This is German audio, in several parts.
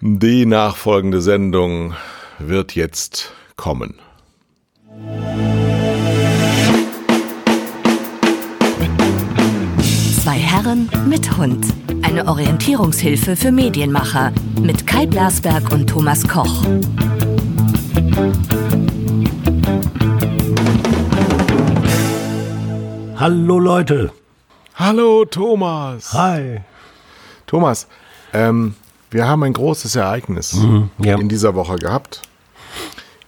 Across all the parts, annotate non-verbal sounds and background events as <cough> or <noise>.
Die nachfolgende Sendung wird jetzt kommen. Zwei Herren mit Hund. Eine Orientierungshilfe für Medienmacher mit Kai Blasberg und Thomas Koch. Hallo Leute. Hallo Thomas. Hi. Thomas, ähm, wir haben ein großes Ereignis Mhm, ja. in dieser Woche gehabt.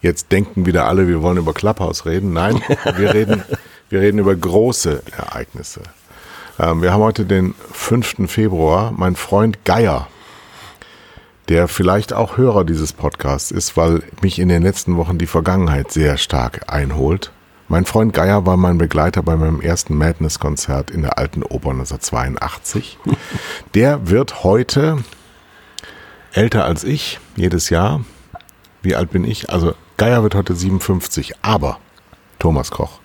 Jetzt denken wieder alle, wir wollen über Clubhouse reden. Nein, <laughs> wir reden, wir reden über große Ereignisse. Ähm, wir haben heute den 5. Februar. Mein Freund Geier, der vielleicht auch Hörer dieses Podcasts ist, weil mich in den letzten Wochen die Vergangenheit sehr stark einholt. Mein Freund Geier war mein Begleiter bei meinem ersten Madness-Konzert in der alten Oper 1982. <laughs> Der wird heute älter als ich, jedes Jahr. Wie alt bin ich? Also Geier wird heute 57, aber Thomas Koch,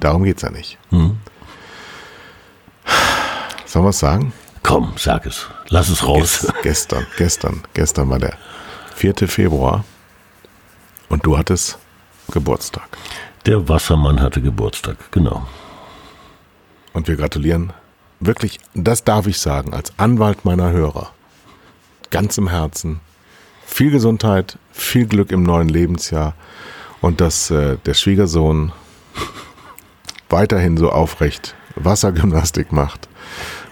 darum geht's ja nicht. Sollen wir es sagen? Komm, sag es. Lass es raus. Ges- gestern, gestern, gestern war der 4. Februar und du hattest Geburtstag. Der Wassermann hatte Geburtstag, genau. Und wir gratulieren wirklich, das darf ich sagen, als Anwalt meiner Hörer. Ganz im Herzen. Viel Gesundheit, viel Glück im neuen Lebensjahr und dass äh, der Schwiegersohn weiterhin so aufrecht Wassergymnastik macht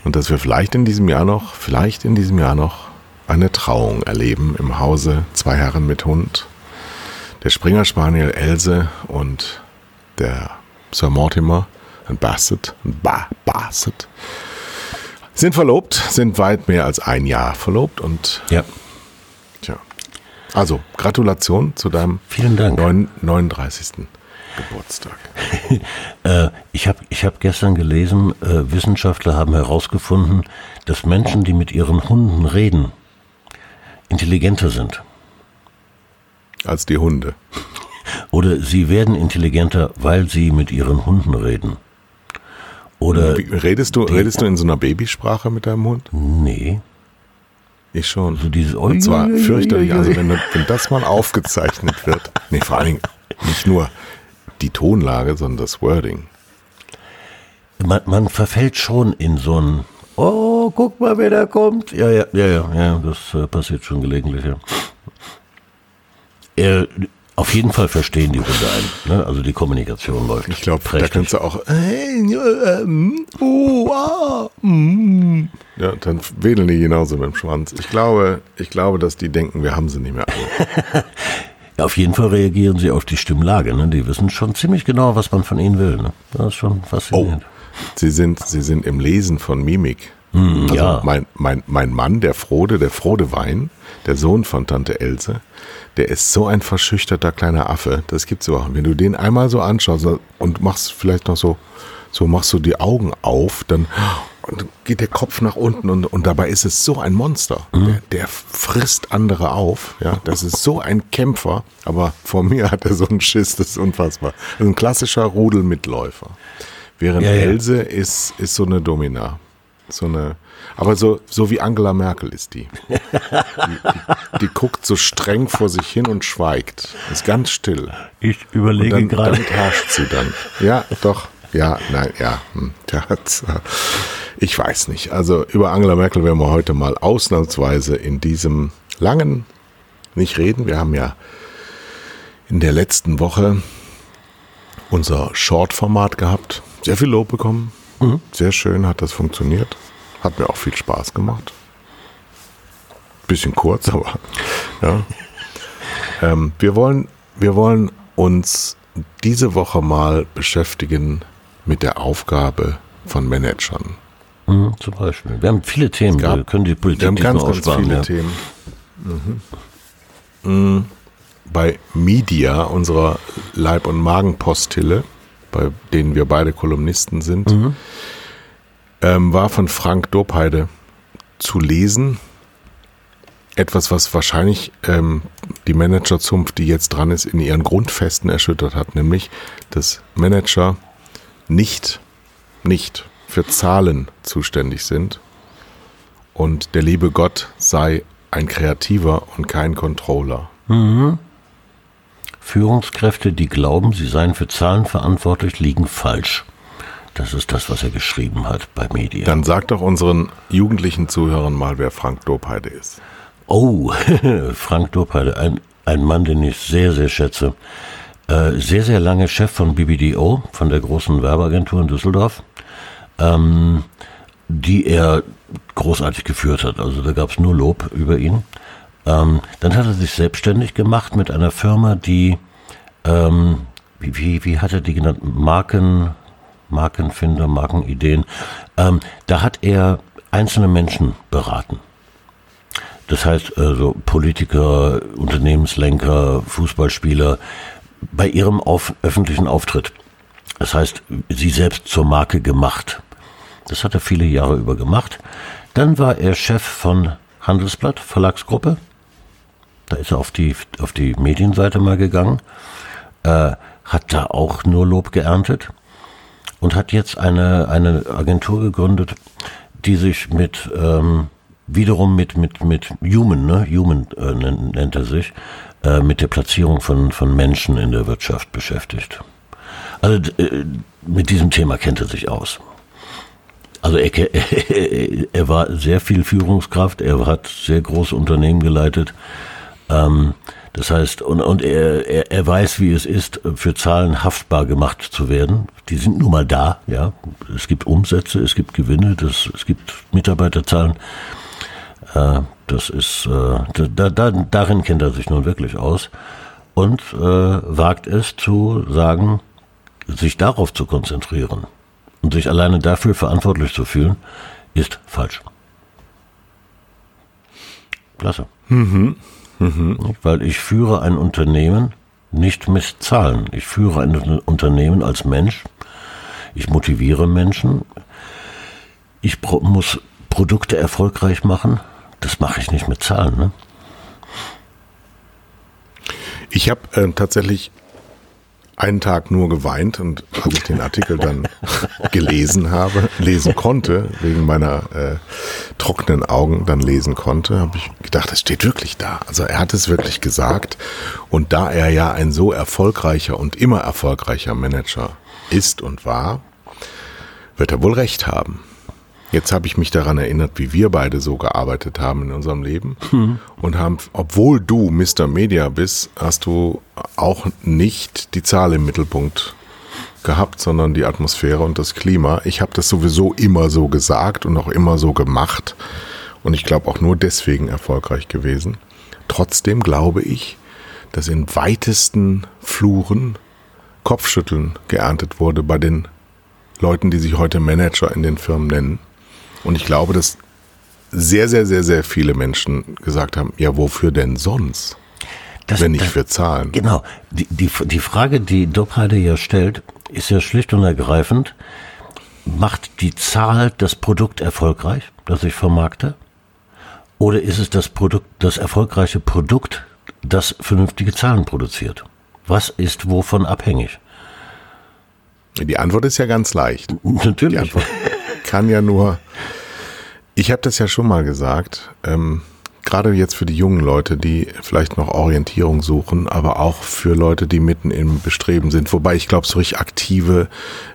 und dass wir vielleicht in diesem Jahr noch, vielleicht in diesem Jahr noch eine Trauung erleben im Hause zwei Herren mit Hund, der Springer Spaniel Else und der Sir Mortimer, ein Basset, ein ba Basset, sind verlobt, sind weit mehr als ein Jahr verlobt und Ja. tja. Also, Gratulation zu deinem Vielen Dank. neun- 39. Geburtstag. <laughs> Äh, ich habe ich hab gestern gelesen, äh, Wissenschaftler haben herausgefunden, dass Menschen, die mit ihren Hunden reden, intelligenter sind. Als die Hunde. Oder sie werden intelligenter, weil sie mit ihren Hunden reden. Oder, redest, du, redest du in so einer Babysprache mit deinem Hund? nee, Ich schon. so dieses Und zwar fürchterlich, also wenn, wenn das mal aufgezeichnet wird. Nee, vor allen Dingen nicht nur die Tonlage, sondern das Wording. man, man verfällt schon in so ein, oh, guck mal, wer da kommt. Ja, ja, ja, ja, ja das äh, passiert schon gelegentlich, ja. Äh, auf jeden Fall verstehen die Hunde einen, ne? also die Kommunikation läuft. Ich glaube, da kannst du auch. Hey, äh, oh, ah, mm. Ja, dann wedeln die genauso mit dem Schwanz. Ich glaube, ich glaube, dass die denken, wir haben sie nicht mehr. <laughs> Ja, auf jeden Fall reagieren sie auf die Stimmlage. Ne? Die wissen schon ziemlich genau, was man von ihnen will. Ne? Das ist schon Oh, faszinierend. sie sind, sie sind im Lesen von Mimik. Hm, Also ja. mein, mein, mein Mann, der Frode, der Frode Wein, der Sohn von Tante Else, der ist so ein verschüchterter kleiner Affe. Das gibt's überhaupt. Wenn du den einmal so anschaust und machst vielleicht noch so, so machst du die Augen auf, dann geht der Kopf nach unten und, und dabei ist es so ein Monster. Mhm. Der, der frisst andere auf. Ja, das ist so ein Kämpfer. Aber vor mir hat er so einen Schiss, das ist unfassbar. Also ein klassischer Rudelmitläufer. Während Ja, ja. Else ist, ist so eine Domina. So eine, aber so, so wie Angela Merkel ist die. Die, die. die guckt so streng vor sich hin und schweigt. Ist ganz still. Ich überlege dann, gerade. damit herrscht sie dann. Ja, doch. Ja, nein, ja. hm, ja, äh, Ich weiß nicht. Also über Angela Merkel werden wir heute mal ausnahmsweise in diesem langen nicht reden. Wir haben ja in der letzten Woche unser Short-Format gehabt. Sehr viel Lob bekommen. Sehr schön hat das funktioniert. Hat mir auch viel Spaß gemacht. Bisschen kurz, <laughs> aber ja. Ähm, wir, wollen, wir wollen uns diese Woche mal beschäftigen mit der Aufgabe von Managern. Mhm, zum Beispiel. Wir haben viele Themen. gab- wir können die Politik Wir haben ganz, ganz aussparen, viele ja. Themen. Mhm. Mm, Bei Media, unserer Leib- und Magenpostille, bei denen wir beide Kolumnisten sind, Mhm. ähm, war von Frank Dobheide zu lesen. Etwas, was wahrscheinlich ähm, die Managerzunft, die jetzt dran ist, in ihren Grundfesten erschüttert hat, nämlich, dass Manager nicht, nicht für Zahlen zuständig sind und der liebe Gott sei ein Kreativer und kein Controller. Führungskräfte, die glauben, sie seien für Zahlen verantwortlich, liegen falsch. Das ist das, was er geschrieben hat bei Medien. Dann sag doch unseren jugendlichen Zuhörern mal, wer Frank Dobheide ist. Oh, <laughs> Frank Dobheide, ein, ein Mann, den ich sehr, sehr schätze. Äh, sehr, sehr lange Chef von BBDO, von der großen Werbeagentur in Düsseldorf, ähm, die er großartig geführt hat. Also da gab es nur Lob über ihn. Ähm, dann hat er sich selbstständig gemacht mit einer Firma, die, ähm, wie, wie, wie hat er die genannt? Marken, Markenfinder, Markenideen. Ähm, da hat er einzelne Menschen beraten. Das heißt, also Politiker, Unternehmenslenker, Fußballspieler bei ihrem auf, öffentlichen Auftritt. Das heißt, sie selbst zur Marke gemacht. Das hat er viele Jahre über gemacht. Dann war er Chef von Handelsblatt, Verlagsgruppe. Da ist er auf die, auf die Medienseite mal gegangen. Äh, hat da auch nur Lob geerntet. Und hat jetzt eine, eine Agentur gegründet, die sich mit ähm, wiederum mit, mit, mit Human, ne? Human äh, nennt, er sich, äh, mit der Platzierung von, von Menschen in der Wirtschaft beschäftigt. Also äh, mit diesem Thema kennt er sich aus. Also <laughs> er, er war sehr viel Führungskraft, er hat sehr große Unternehmen geleitet. Ähm, das heißt, und, und er, er, er weiß, wie es ist, für Zahlen haftbar gemacht zu werden. Die sind nun mal da, ja. Es gibt Umsätze, es gibt Gewinne, das, es gibt Mitarbeiterzahlen. Äh, das ist, äh, da, da, darin kennt er sich nun wirklich aus und äh, wagt es zu sagen, sich darauf zu konzentrieren und sich alleine dafür verantwortlich zu fühlen, ist falsch. Klasse. Mhm. Mhm. Weil ich führe ein Unternehmen nicht mit Zahlen. Ich führe ein Unternehmen als Mensch. Ich motiviere Menschen. Ich pro muss Produkte erfolgreich machen. Das mache ich nicht mit Zahlen. Ne? Ich habe äh, tatsächlich einen Tag nur geweint und als ich den Artikel dann <laughs> gelesen habe, lesen konnte, wegen meiner äh, trockenen Augen dann lesen konnte, habe ich gedacht, es steht wirklich da. Also er hat es wirklich gesagt. Und da er ja ein so erfolgreicher und immer erfolgreicher Manager ist und war, wird er wohl recht haben. Jetzt habe ich mich daran erinnert, wie wir beide so gearbeitet haben in unserem Leben mhm. und haben, obwohl du Mr. Media bist, hast du auch nicht die Zahl im Mittelpunkt gehabt, sondern die Atmosphäre und das Klima. Ich habe das sowieso immer so gesagt und auch immer so gemacht und ich glaube auch nur deswegen erfolgreich gewesen. Trotzdem glaube ich, dass in weitesten Fluren Kopfschütteln geerntet wurde bei den Leuten, die sich heute Manager in den Firmen nennen und ich glaube, dass sehr, sehr, sehr, sehr viele Menschen gesagt haben, ja, wofür denn sonst? Das, wenn nicht das, für Zahlen. Genau. Die, die, die Frage, die Dobheide ja stellt, ist ja schlicht und ergreifend, macht die Zahl das Produkt erfolgreich, das ich vermarkte? Oder ist es das Produkt, das erfolgreiche Produkt, das vernünftige Zahlen produziert? Was ist wovon abhängig? Die Antwort ist ja ganz leicht. Natürlich. Die Antwort <laughs> kann ja nur, ich habe das ja schon mal gesagt, ähm, gerade jetzt für die jungen Leute, die vielleicht noch Orientierung suchen, aber auch für Leute, die mitten im Bestreben sind. Wobei ich glaube, so richtig aktive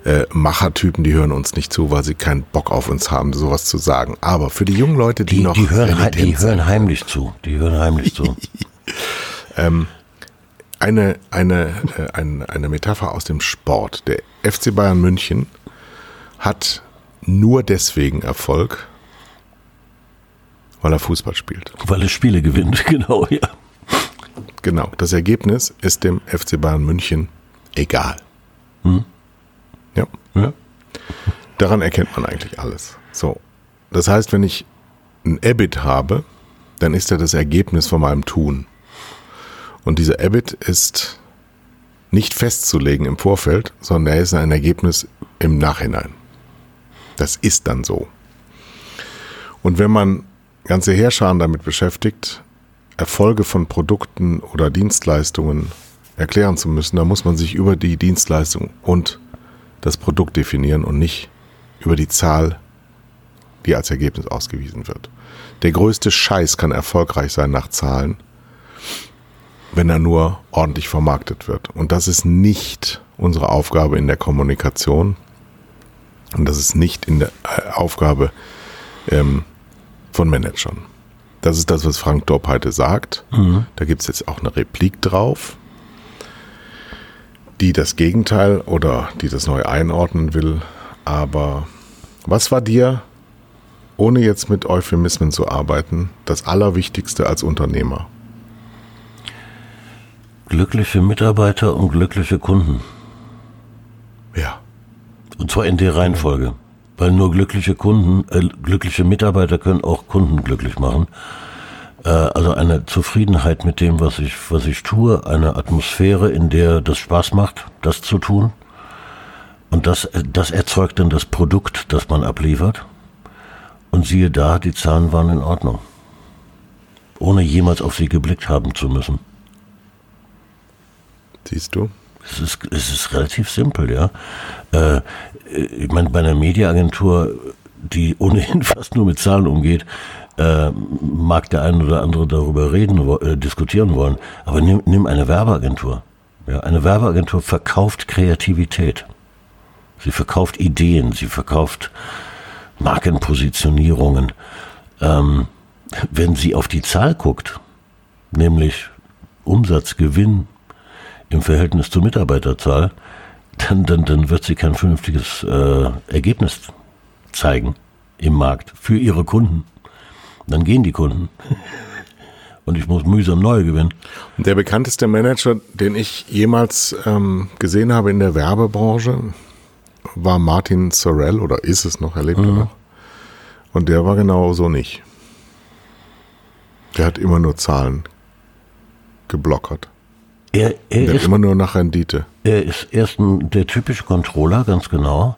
äh, Machertypen, die hören uns nicht zu, weil sie keinen Bock auf uns haben, sowas zu sagen. Aber für die jungen Leute, die, die noch. Die hören, die hören heimlich zu. Die hören heimlich zu. <laughs> ähm, eine, eine, äh, eine, eine Metapher aus dem Sport. Der FC Bayern München hat nur deswegen Erfolg, weil er Fußball spielt. Weil er Spiele gewinnt, <laughs> genau, ja. Genau, das Ergebnis ist dem FC Bayern München egal. Hm. Ja. ja. Daran erkennt man eigentlich alles. So. Das heißt, wenn ich ein EBIT habe, dann ist er das Ergebnis von meinem Tun. Und dieser EBIT ist nicht festzulegen im Vorfeld, sondern er ist ein Ergebnis im Nachhinein. Das ist dann so. Und wenn man ganze Heerscharen damit beschäftigt, Erfolge von Produkten oder Dienstleistungen erklären zu müssen, dann muss man sich über die Dienstleistung und das Produkt definieren und nicht über die Zahl, die als Ergebnis ausgewiesen wird. Der größte Scheiß kann erfolgreich sein nach Zahlen, wenn er nur ordentlich vermarktet wird. Und das ist nicht unsere Aufgabe in der Kommunikation. Und das ist nicht in der äh, Aufgabe ähm, von Managern. Das ist das, was Frank Dorp heute sagt. Mhm. Da gibt es jetzt auch eine Replik drauf, die das Gegenteil oder die das neu einordnen will. Aber was war dir, ohne jetzt mit Euphemismen zu arbeiten, das Allerwichtigste als Unternehmer? Glückliche Mitarbeiter und glückliche Kunden. Ja. Und zwar in der Reihenfolge. Weil nur glückliche Kunden, äh, glückliche Mitarbeiter können auch Kunden glücklich machen. Äh, also eine Zufriedenheit mit dem, was ich, was ich tue, eine Atmosphäre, in der das Spaß macht, das zu tun. Und das, das erzeugt dann das Produkt, das man abliefert. Und siehe da, die Zahlen waren in Ordnung. Ohne jemals auf sie geblickt haben zu müssen. Siehst du? Es ist, es ist relativ simpel, ja. Äh, ich meine, bei einer Mediaagentur, die <laughs> ohnehin fast nur mit Zahlen umgeht, äh, mag der ein oder andere darüber reden, äh, diskutieren wollen. Aber nimm, nimm eine Werbeagentur. Ja, eine Werbeagentur verkauft Kreativität. Sie verkauft Ideen, sie verkauft Markenpositionierungen. Ähm, wenn sie auf die Zahl guckt, nämlich Umsatz, Gewinn, im Verhältnis zur Mitarbeiterzahl, dann, dann, dann wird sie kein vernünftiges äh, Ergebnis zeigen im Markt für ihre Kunden. Dann gehen die Kunden. <laughs> Und ich muss mühsam neu gewinnen. Der bekannteste Manager, den ich jemals ähm, gesehen habe in der Werbebranche, war Martin Sorrell oder ist es noch, er lebt mhm. noch. Und der war genau so nicht. Der hat immer nur Zahlen geblockert. Er, er ist immer nur nach Rendite. Er ist erst ein, der typische Controller, ganz genau.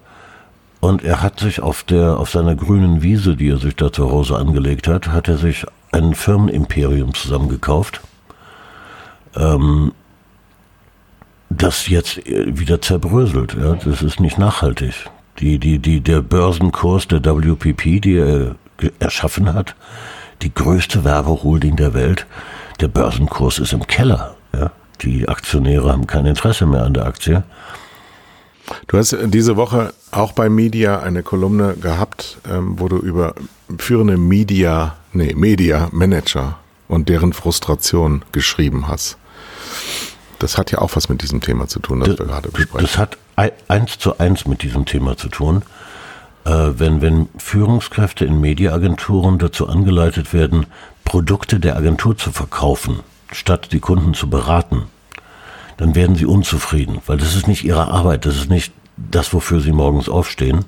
Und er hat sich auf der, auf seiner grünen Wiese, die er sich da zu Hause angelegt hat, hat er sich ein Firmenimperium zusammengekauft, ähm, das jetzt wieder zerbröselt. Ja, das ist nicht nachhaltig. Die, die, die, der Börsenkurs der WPP, die er erschaffen hat, die größte Werbeholding der Welt, der Börsenkurs ist im Keller. Ja. Die Aktionäre haben kein Interesse mehr an der Aktie. Du hast diese Woche auch bei Media eine Kolumne gehabt, ähm, wo du über führende Media, nee, Media Manager und deren Frustration geschrieben hast. Das hat ja auch was mit diesem Thema zu tun, das, das wir gerade besprechen. Das hat eins zu eins mit diesem Thema zu tun. Äh, wenn, wenn Führungskräfte in Mediaagenturen dazu angeleitet werden, Produkte der Agentur zu verkaufen, statt die Kunden zu beraten, dann werden sie unzufrieden, weil das ist nicht ihre Arbeit, das ist nicht das, wofür sie morgens aufstehen.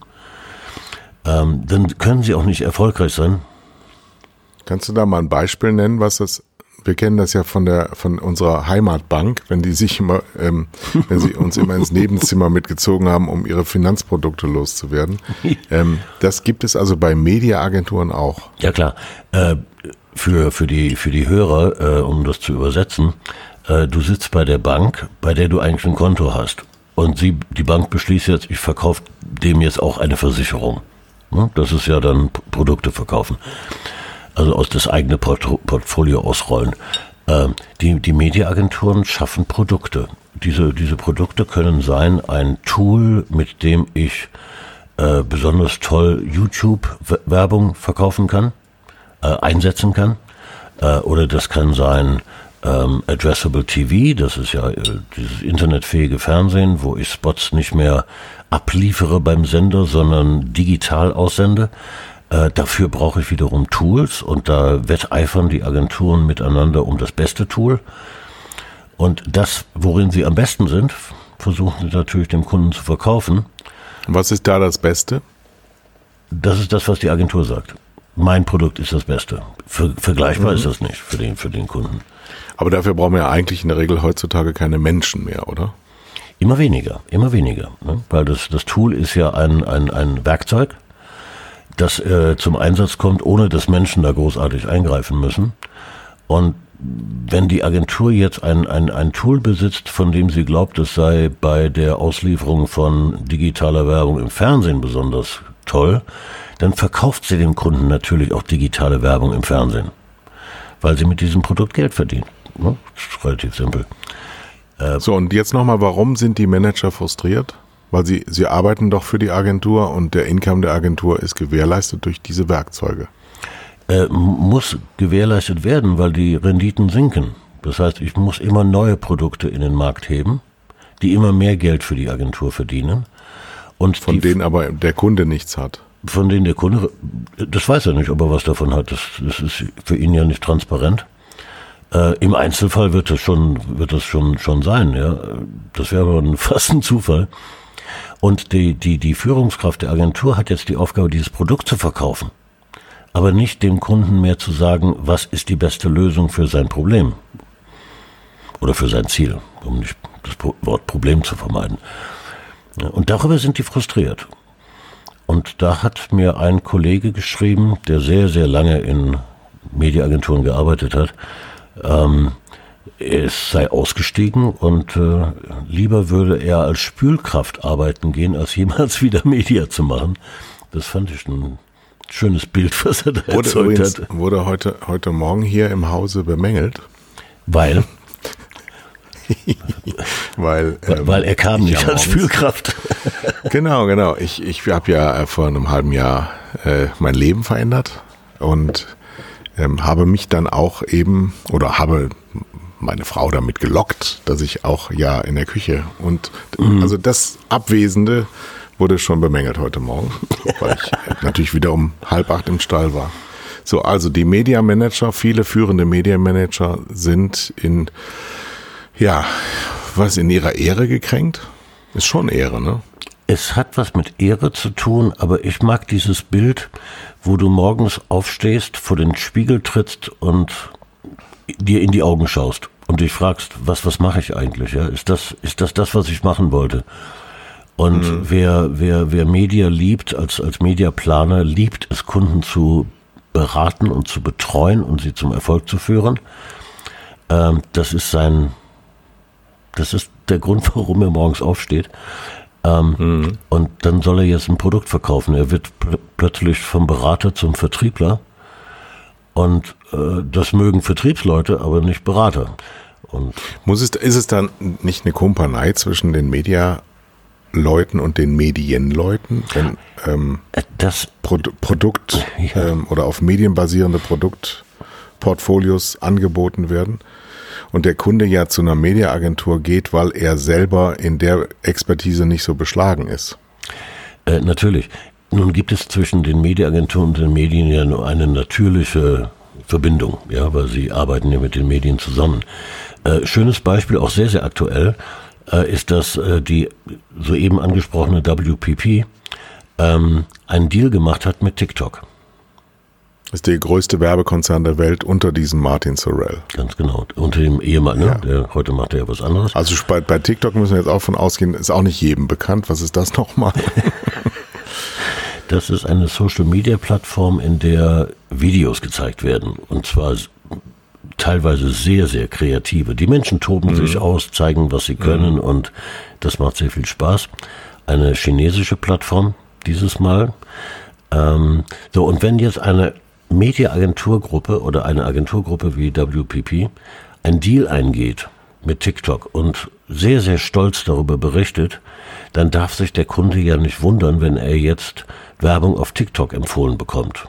Ähm, dann können sie auch nicht erfolgreich sein. Kannst du da mal ein Beispiel nennen, was das wir kennen das ja von der von unserer Heimatbank, wenn die sich immer, ähm, wenn sie uns immer ins Nebenzimmer mitgezogen haben, um ihre Finanzprodukte loszuwerden. <laughs> Ähm, das gibt es also bei Mediaagenturen auch. Ja klar. Äh, für, für, die, für die Hörer, äh, um das zu übersetzen, äh, du sitzt bei der Bank, bei der du eigentlich ein Konto hast. Und sie, die Bank beschließt jetzt, ich verkaufe dem jetzt auch eine Versicherung. Ne? Das ist ja dann Produkte verkaufen. Also aus das eigene Port Portfolio ausrollen. Äh, die, die Mediaagenturen schaffen Produkte. Diese, diese Produkte können sein ein Tool, mit dem ich äh, besonders toll YouTube-Werbung verkaufen kann äh, einsetzen kann. Äh, oder das kann sein ähm, Addressable TV, das ist ja äh, dieses internetfähige Fernsehen, wo ich Spots nicht mehr abliefere beim Sender, sondern digital aussende. Äh, dafür brauche ich wiederum Tools und da wetteifern die Agenturen miteinander um das beste Tool. Und das, worin sie am besten sind, versuchen sie natürlich dem Kunden zu verkaufen. Was ist da das Beste? Das ist das, was die Agentur sagt mein Produkt ist das Beste. Ver vergleichbar mhm. ist das nicht für den, für den Kunden. Aber dafür brauchen wir ja eigentlich in der Regel heutzutage keine Menschen mehr, oder? Immer weniger, immer weniger. Ne? Weil das, das Tool ist ja ein, ein, ein Werkzeug, das äh, zum Einsatz kommt, ohne dass Menschen da großartig eingreifen müssen. Und wenn die Agentur jetzt ein, ein, ein Tool besitzt, von dem sie glaubt, es sei bei der Auslieferung von digitaler Werbung im Fernsehen besonders toll, dann verkauft sie dem Kunden natürlich auch digitale Werbung im Fernsehen, weil sie mit diesem Produkt Geld verdient. Ne? Relativ simpel. Äh, so, und jetzt nochmal, warum sind die Manager frustriert? Weil sie, sie arbeiten doch für die Agentur und der Income der Agentur ist gewährleistet durch diese Werkzeuge. Äh, muss gewährleistet werden, weil die Renditen sinken. Das heißt, ich muss immer neue Produkte in den Markt heben, die immer mehr Geld für die Agentur verdienen. Und von denen aber der Kunde nichts hat. Von denen der Kunde, das weiß er nicht, ob er was davon hat. Das, das ist für ihn ja nicht transparent. Äh, Im Einzelfall wird das schon, wird das schon, schon sein, ja. Das wäre aber <laughs> fast ein Zufall. Und die, die, die Führungskraft der Agentur hat jetzt die Aufgabe, dieses Produkt zu verkaufen. Aber nicht dem Kunden mehr zu sagen, was ist die beste Lösung für sein Problem. Oder für sein Ziel, um nicht das Wort Problem zu vermeiden. Und darüber sind die frustriert. Und da hat mir ein Kollege geschrieben, der sehr, sehr lange in Mediaagenturen gearbeitet hat, ähm, es sei ausgestiegen und äh, lieber würde er als Spülkraft arbeiten gehen, als jemals <laughs> wieder Media zu machen. Das fand ich ein schönes Bild, was er da wurde erzeugt übrigens, hat. Wurde heute, heute Morgen hier im Hause bemängelt. Weil? <laughs> weil, ähm, weil er kam nicht ja als Spülkraft. <laughs> genau, genau. Ich, ich habe ja vor einem halben Jahr äh, mein Leben verändert und ähm, habe mich dann auch eben oder habe meine Frau damit gelockt, dass ich auch ja in der Küche und mhm. also das Abwesende wurde schon bemängelt heute Morgen, <laughs> weil ich natürlich wieder um halb acht im Stall war. So, also die Media Manager, viele führende Media Manager sind in, ja, was in ihrer Ehre gekränkt? Ist schon Ehre, ne? Es hat was mit Ehre zu tun, aber ich mag dieses Bild, wo du morgens aufstehst, vor den Spiegel trittst und dir in die Augen schaust und dich fragst, was, was mache ich eigentlich? Ja? Ist das, ist das das, was ich machen wollte? Und mhm. wer, wer, wer Media liebt, als, als Mediaplaner, liebt es, Kunden zu beraten und zu betreuen und sie zum Erfolg zu führen. Ähm, das ist sein, das ist der Grund, <laughs> warum er morgens aufsteht. Ähm, mhm. Und dann soll er jetzt ein Produkt verkaufen. Er wird pl plötzlich vom Berater zum Vertriebler. Und äh, das mögen Vertriebsleute, aber nicht Berater. Und Muss es, ist es dann nicht eine Kumpanei zwischen den Medialeuten und den Medienleuten, wenn ähm, äh, das Pro Produkt ja. ähm, oder auf Medien basierende Produktportfolios angeboten werden? Und der Kunde ja zu einer Mediaagentur geht, weil er selber in der Expertise nicht so beschlagen ist. Äh, natürlich. Nun gibt es zwischen den Mediaagenturen und den Medien ja nur eine natürliche Verbindung, ja, weil sie arbeiten ja mit den Medien zusammen. Äh, schönes Beispiel, auch sehr, sehr aktuell, äh, ist, dass äh, die soeben angesprochene WPP ähm, einen Deal gemacht hat mit TikTok. Ist der größte Werbekonzern der Welt unter diesem Martin Sorrell. Ganz genau. Unter dem Ehemann, ne? Ja. Der, heute macht er ja was anderes. Also bei, bei TikTok müssen wir jetzt auch von ausgehen, ist auch nicht jedem bekannt. Was ist das nochmal? <laughs> das ist eine Social Media Plattform, in der Videos gezeigt werden. Und zwar teilweise sehr, sehr kreative. Die Menschen toben mhm. sich aus, zeigen, was sie können mhm. und das macht sehr viel Spaß. Eine chinesische Plattform dieses Mal. Ähm, so, und wenn jetzt eine Mediaagenturgruppe oder eine Agenturgruppe wie WPP ein Deal eingeht mit TikTok und sehr, sehr stolz darüber berichtet, dann darf sich der Kunde ja nicht wundern, wenn er jetzt Werbung auf TikTok empfohlen bekommt.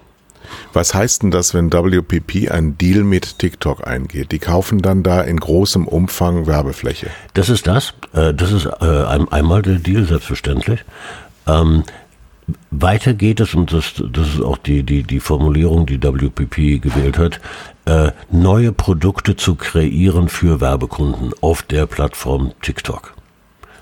Was heißt denn das, wenn WPP einen Deal mit TikTok eingeht? Die kaufen dann da in großem Umfang Werbefläche. Das ist das. Äh, das ist äh, einmal der Deal, selbstverständlich. Weiter geht es, und das, das ist auch die, die, die Formulierung, die WPP gewählt hat, äh, neue Produkte zu kreieren für Werbekunden auf der Plattform TikTok.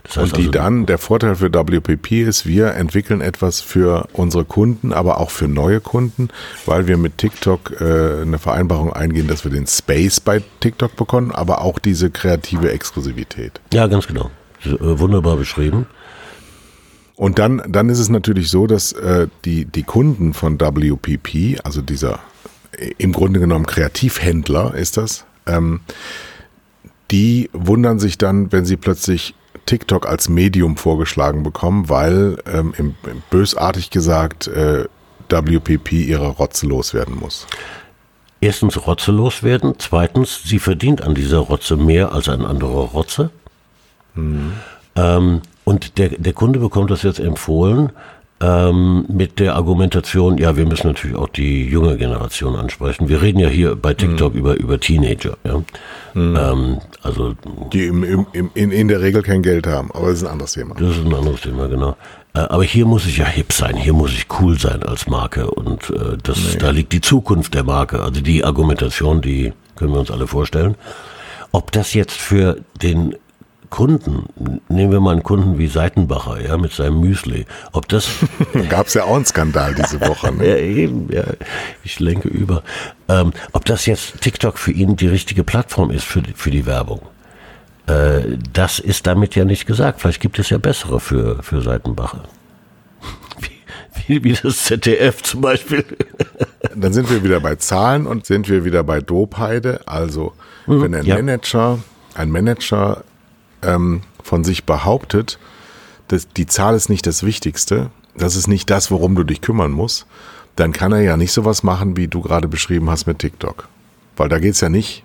Das heißt und die also, dann, der Vorteil für WPP ist, wir entwickeln etwas für unsere Kunden, aber auch für neue Kunden, weil wir mit TikTok äh, eine Vereinbarung eingehen, dass wir den Space bei TikTok bekommen, aber auch diese kreative Exklusivität. Ja, ganz genau. Äh, wunderbar beschrieben. Und dann, dann ist es natürlich so, dass äh, die, die Kunden von WPP, also dieser im Grunde genommen Kreativhändler ist das, ähm, die wundern sich dann, wenn sie plötzlich TikTok als Medium vorgeschlagen bekommen, weil ähm, im, im bösartig gesagt äh, WPP ihre Rotze loswerden muss. Erstens Rotze loswerden, zweitens, sie verdient an dieser Rotze mehr als ein anderer Rotze. Mhm. Ähm, und der, der Kunde bekommt das jetzt empfohlen ähm, mit der Argumentation, ja, wir müssen natürlich auch die junge Generation ansprechen. Wir reden ja hier bei TikTok mhm. über, über Teenager. Ja? Mhm. Ähm, also, die im, im, im, in, in der Regel kein Geld haben, aber das ist ein anderes Thema. Das ist ein anderes Thema, genau. Äh, aber hier muss ich ja hip sein, hier muss ich cool sein als Marke und äh, das, nee. da liegt die Zukunft der Marke. Also die Argumentation, die können wir uns alle vorstellen. Ob das jetzt für den Kunden, nehmen wir mal einen Kunden wie Seitenbacher, ja, mit seinem Müsli, ob das... <laughs> Gab es ja auch einen Skandal diese Woche. Ne? <laughs> ja, eben, ja, ich lenke über. Ähm, ob das jetzt TikTok für ihn die richtige Plattform ist für, für die Werbung, äh, das ist damit ja nicht gesagt. Vielleicht gibt es ja bessere für, für Seitenbacher. <laughs> Wie, wie das ZDF zum Beispiel. Dann sind wir wieder bei Zahlen und sind wir wieder bei Dopeide. Also, mhm, wenn ein ja. Manager, ein Manager ähm, von sich behauptet, dass die Zahl ist nicht das Wichtigste, das ist nicht das, worum du dich kümmern musst, dann kann er ja nicht sowas machen, wie du gerade beschrieben hast mit TikTok. Weil da geht es ja nicht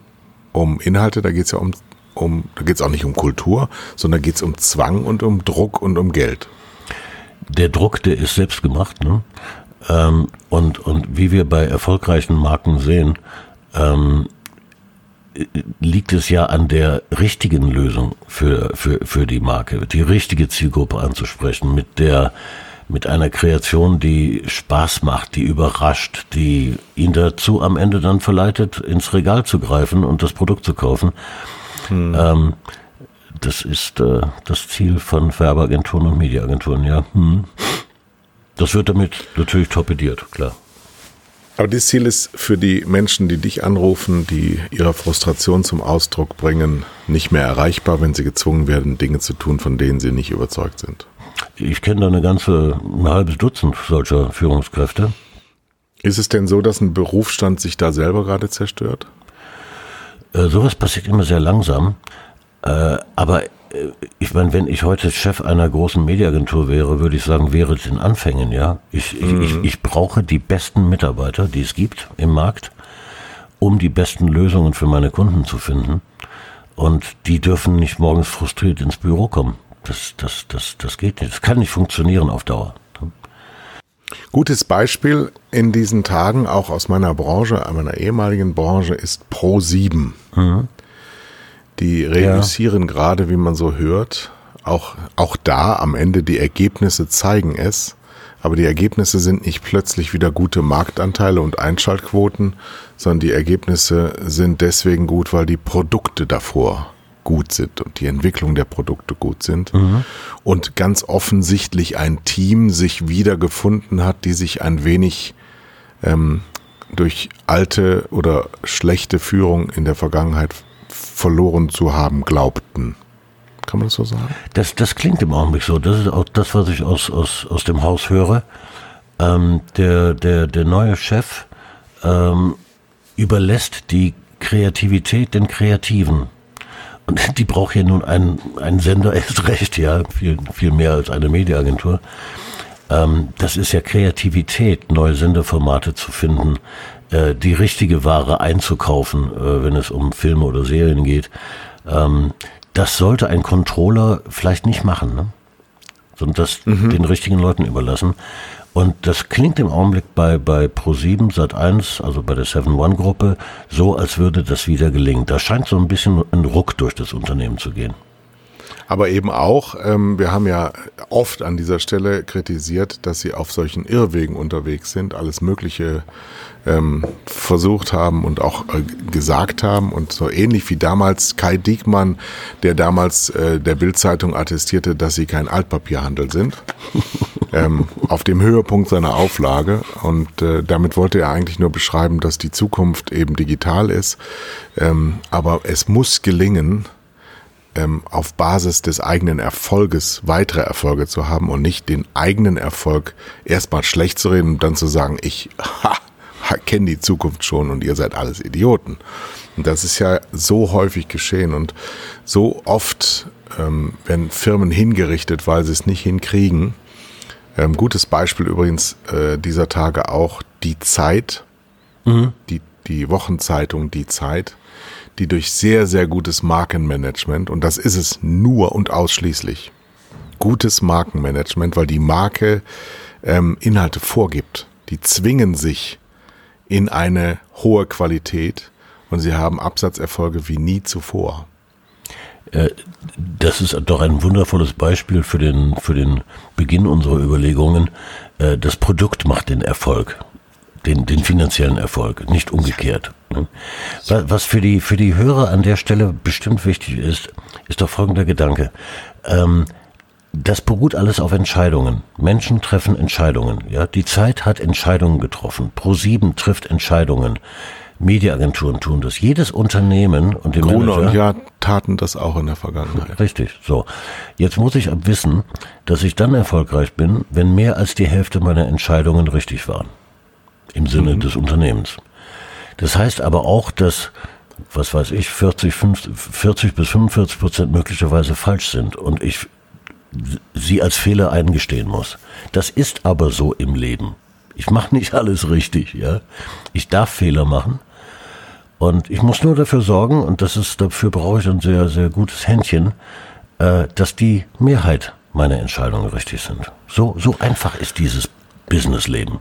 um Inhalte, da geht es ja um, um da geht es auch nicht um Kultur, sondern geht es um Zwang und um Druck und um Geld. Der Druck, der ist selbst gemacht, ne? Ähm, und, und wie wir bei erfolgreichen Marken sehen, ähm, liegt es ja an der richtigen Lösung für, für, für die Marke, die richtige Zielgruppe anzusprechen, mit der, mit einer Kreation, die Spaß macht, die überrascht, die ihn dazu am Ende dann verleitet, ins Regal zu greifen und das Produkt zu kaufen. Hm. Ähm, das ist äh, das Ziel von Werbeagenturen und Mediaagenturen, ja. Hm. Das wird damit natürlich torpediert, klar. Aber dieses Ziel ist für die Menschen, die dich anrufen, die ihre Frustration zum Ausdruck bringen, nicht mehr erreichbar, wenn sie gezwungen werden, Dinge zu tun, von denen sie nicht überzeugt sind. Ich kenne da eine ganze, ein halbes Dutzend solcher Führungskräfte. Ist es denn so, dass ein Berufsstand sich da selber gerade zerstört? Äh, sowas passiert immer sehr langsam. Äh, aber ich meine, wenn ich heute Chef einer großen Mediaagentur wäre, würde ich sagen, wäre es in Anfängen, ja. Ich, mhm. ich, ich brauche die besten Mitarbeiter, die es gibt im Markt, um die besten Lösungen für meine Kunden zu finden. Und die dürfen nicht morgens frustriert ins Büro kommen. Das, das, das, das geht nicht. Das kann nicht funktionieren auf Dauer. Gutes Beispiel in diesen Tagen, auch aus meiner Branche, meiner ehemaligen Branche, ist Pro7. Mhm. Die reüssieren ja. gerade, wie man so hört. Auch, auch da am Ende die Ergebnisse zeigen es. Aber die Ergebnisse sind nicht plötzlich wieder gute Marktanteile und Einschaltquoten, sondern die Ergebnisse sind deswegen gut, weil die Produkte davor gut sind und die Entwicklung der Produkte gut sind. Mhm. Und ganz offensichtlich ein Team sich wiedergefunden hat, die sich ein wenig ähm, durch alte oder schlechte Führung in der Vergangenheit verloren zu haben glaubten. Kann man das so sagen? Das, das klingt im Augenblick so. Das ist auch das, was ich aus, aus, aus dem Haus höre. Ähm, der, der, der neue Chef ähm, überlässt die Kreativität den Kreativen. Und <laughs> die braucht ja nun einen, einen Sender erst recht, ja, viel, viel mehr als eine Mediaagentur. Ähm, das ist ja Kreativität, neue Senderformate zu finden, äh, die richtige Ware einzukaufen, äh, wenn es um Filme oder Serien geht. Ähm, das sollte ein Controller vielleicht nicht machen, ne? sondern das mhm. den richtigen Leuten überlassen. Und das klingt im Augenblick bei, bei Pro7 Sat1, also bei der 7-One-Gruppe, so, als würde das wieder gelingen. Da scheint so ein bisschen ein Ruck durch das Unternehmen zu gehen. Aber eben auch, ähm, wir haben ja oft an dieser Stelle kritisiert, dass sie auf solchen Irrwegen unterwegs sind, alles Mögliche ähm, versucht haben und auch äh, gesagt haben. Und so ähnlich wie damals Kai Diekmann, der damals äh, der Bildzeitung attestierte, dass sie kein Altpapierhandel sind, <laughs> ähm, auf dem Höhepunkt seiner Auflage. Und äh, damit wollte er eigentlich nur beschreiben, dass die Zukunft eben digital ist, ähm, aber es muss gelingen, ähm, auf Basis des eigenen Erfolges weitere Erfolge zu haben und nicht den eigenen Erfolg erstmal schlecht zu reden und dann zu sagen, ich <laughs> ha, kenne die Zukunft schon und ihr seid alles Idioten. Und das ist ja so häufig geschehen und so oft ähm, werden Firmen hingerichtet, weil sie es nicht hinkriegen. Ähm, gutes Beispiel übrigens äh, dieser Tage auch die Zeit, mhm. die, die Wochenzeitung Die Zeit, die durch sehr, sehr gutes Markenmanagement, und das ist es nur und ausschließlich, gutes Markenmanagement, weil die Marke ähm, Inhalte vorgibt. Die zwingen sich in eine hohe Qualität und sie haben Absatzerfolge wie nie zuvor. Äh, das ist doch ein wundervolles Beispiel für den, für den Beginn unserer Überlegungen. Äh, das Produkt macht den Erfolg, den, den finanziellen Erfolg, nicht umgekehrt. Ne? Was für die, für die Hörer an der Stelle bestimmt wichtig ist, ist doch folgender Gedanke. Ähm, das beruht alles auf Entscheidungen. Menschen treffen Entscheidungen. Ja, die Zeit hat Entscheidungen getroffen. Pro7 trifft Entscheidungen. Mediaagenturen tun das. Jedes Unternehmen und die Gruner Manager, und ja taten das auch in der Vergangenheit. Richtig. So. Jetzt muss ich wissen, dass ich dann erfolgreich bin, wenn mehr als die Hälfte meiner Entscheidungen richtig waren. Im Sinne mhm. des Unternehmens. Das heißt aber auch, dass was weiß ich, 40, 50, 40 bis 45 Prozent möglicherweise falsch sind und ich sie als Fehler eingestehen muss. Das ist aber so im Leben. Ich mache nicht <laughs> alles richtig, ja. Ich darf Fehler machen. Und ich muss nur dafür sorgen, und das ist, dafür brauche ich ein sehr, sehr gutes Händchen, äh, dass die Mehrheit meiner Entscheidungen richtig sind. So, so einfach ist dieses Businessleben.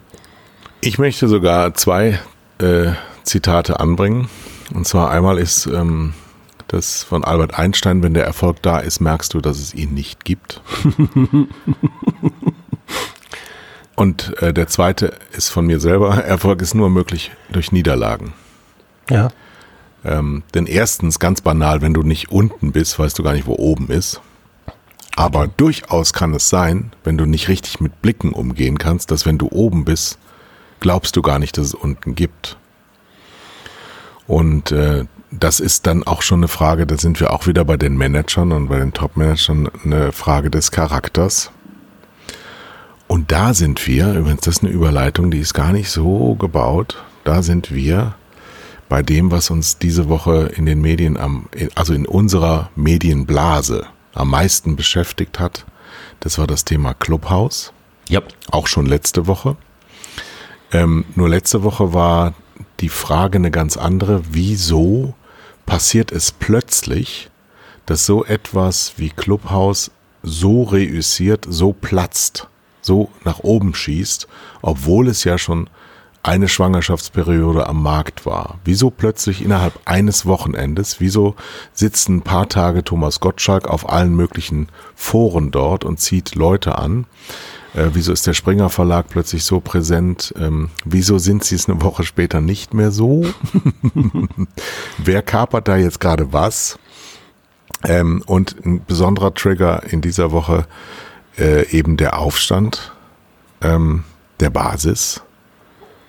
Ich möchte sogar zwei äh, Zitate anbringen. Und zwar einmal ist ähm, das von Albert Einstein, wenn der Erfolg da ist, merkst du, dass es ihn nicht gibt. <laughs> Und äh, der zweite ist von mir selber, Erfolg ist nur möglich durch Niederlagen. Ja. Ähm, denn erstens, ganz banal, wenn du nicht unten bist, weißt du gar nicht, wo oben ist. Aber durchaus kann es sein, wenn du nicht richtig mit Blicken umgehen kannst, dass wenn du oben bist, glaubst du gar nicht, dass es unten gibt. Und äh, das ist dann auch schon eine Frage, da sind wir auch wieder bei den Managern und bei den Top-Managern eine Frage des Charakters. Und da sind wir, übrigens, das ist eine Überleitung, die ist gar nicht so gebaut. Da sind wir bei dem, was uns diese Woche in den Medien am, also in unserer Medienblase am meisten beschäftigt hat. Das war das Thema Clubhouse. Ja. Auch schon letzte Woche. Ähm, nur letzte Woche war die Frage eine ganz andere. Wieso passiert es plötzlich, dass so etwas wie Clubhouse so reüssiert, so platzt, so nach oben schießt, obwohl es ja schon eine Schwangerschaftsperiode am Markt war. Wieso plötzlich innerhalb eines Wochenendes, wieso sitzen ein paar Tage Thomas Gottschalk auf allen möglichen Foren dort und zieht Leute an? Äh, wieso ist der Springer Verlag plötzlich so präsent? Ähm, wieso sind sie es eine Woche später nicht mehr so? <laughs> Wer kapert da jetzt gerade was? Ähm, und ein besonderer Trigger in dieser Woche äh, eben der Aufstand ähm, der Basis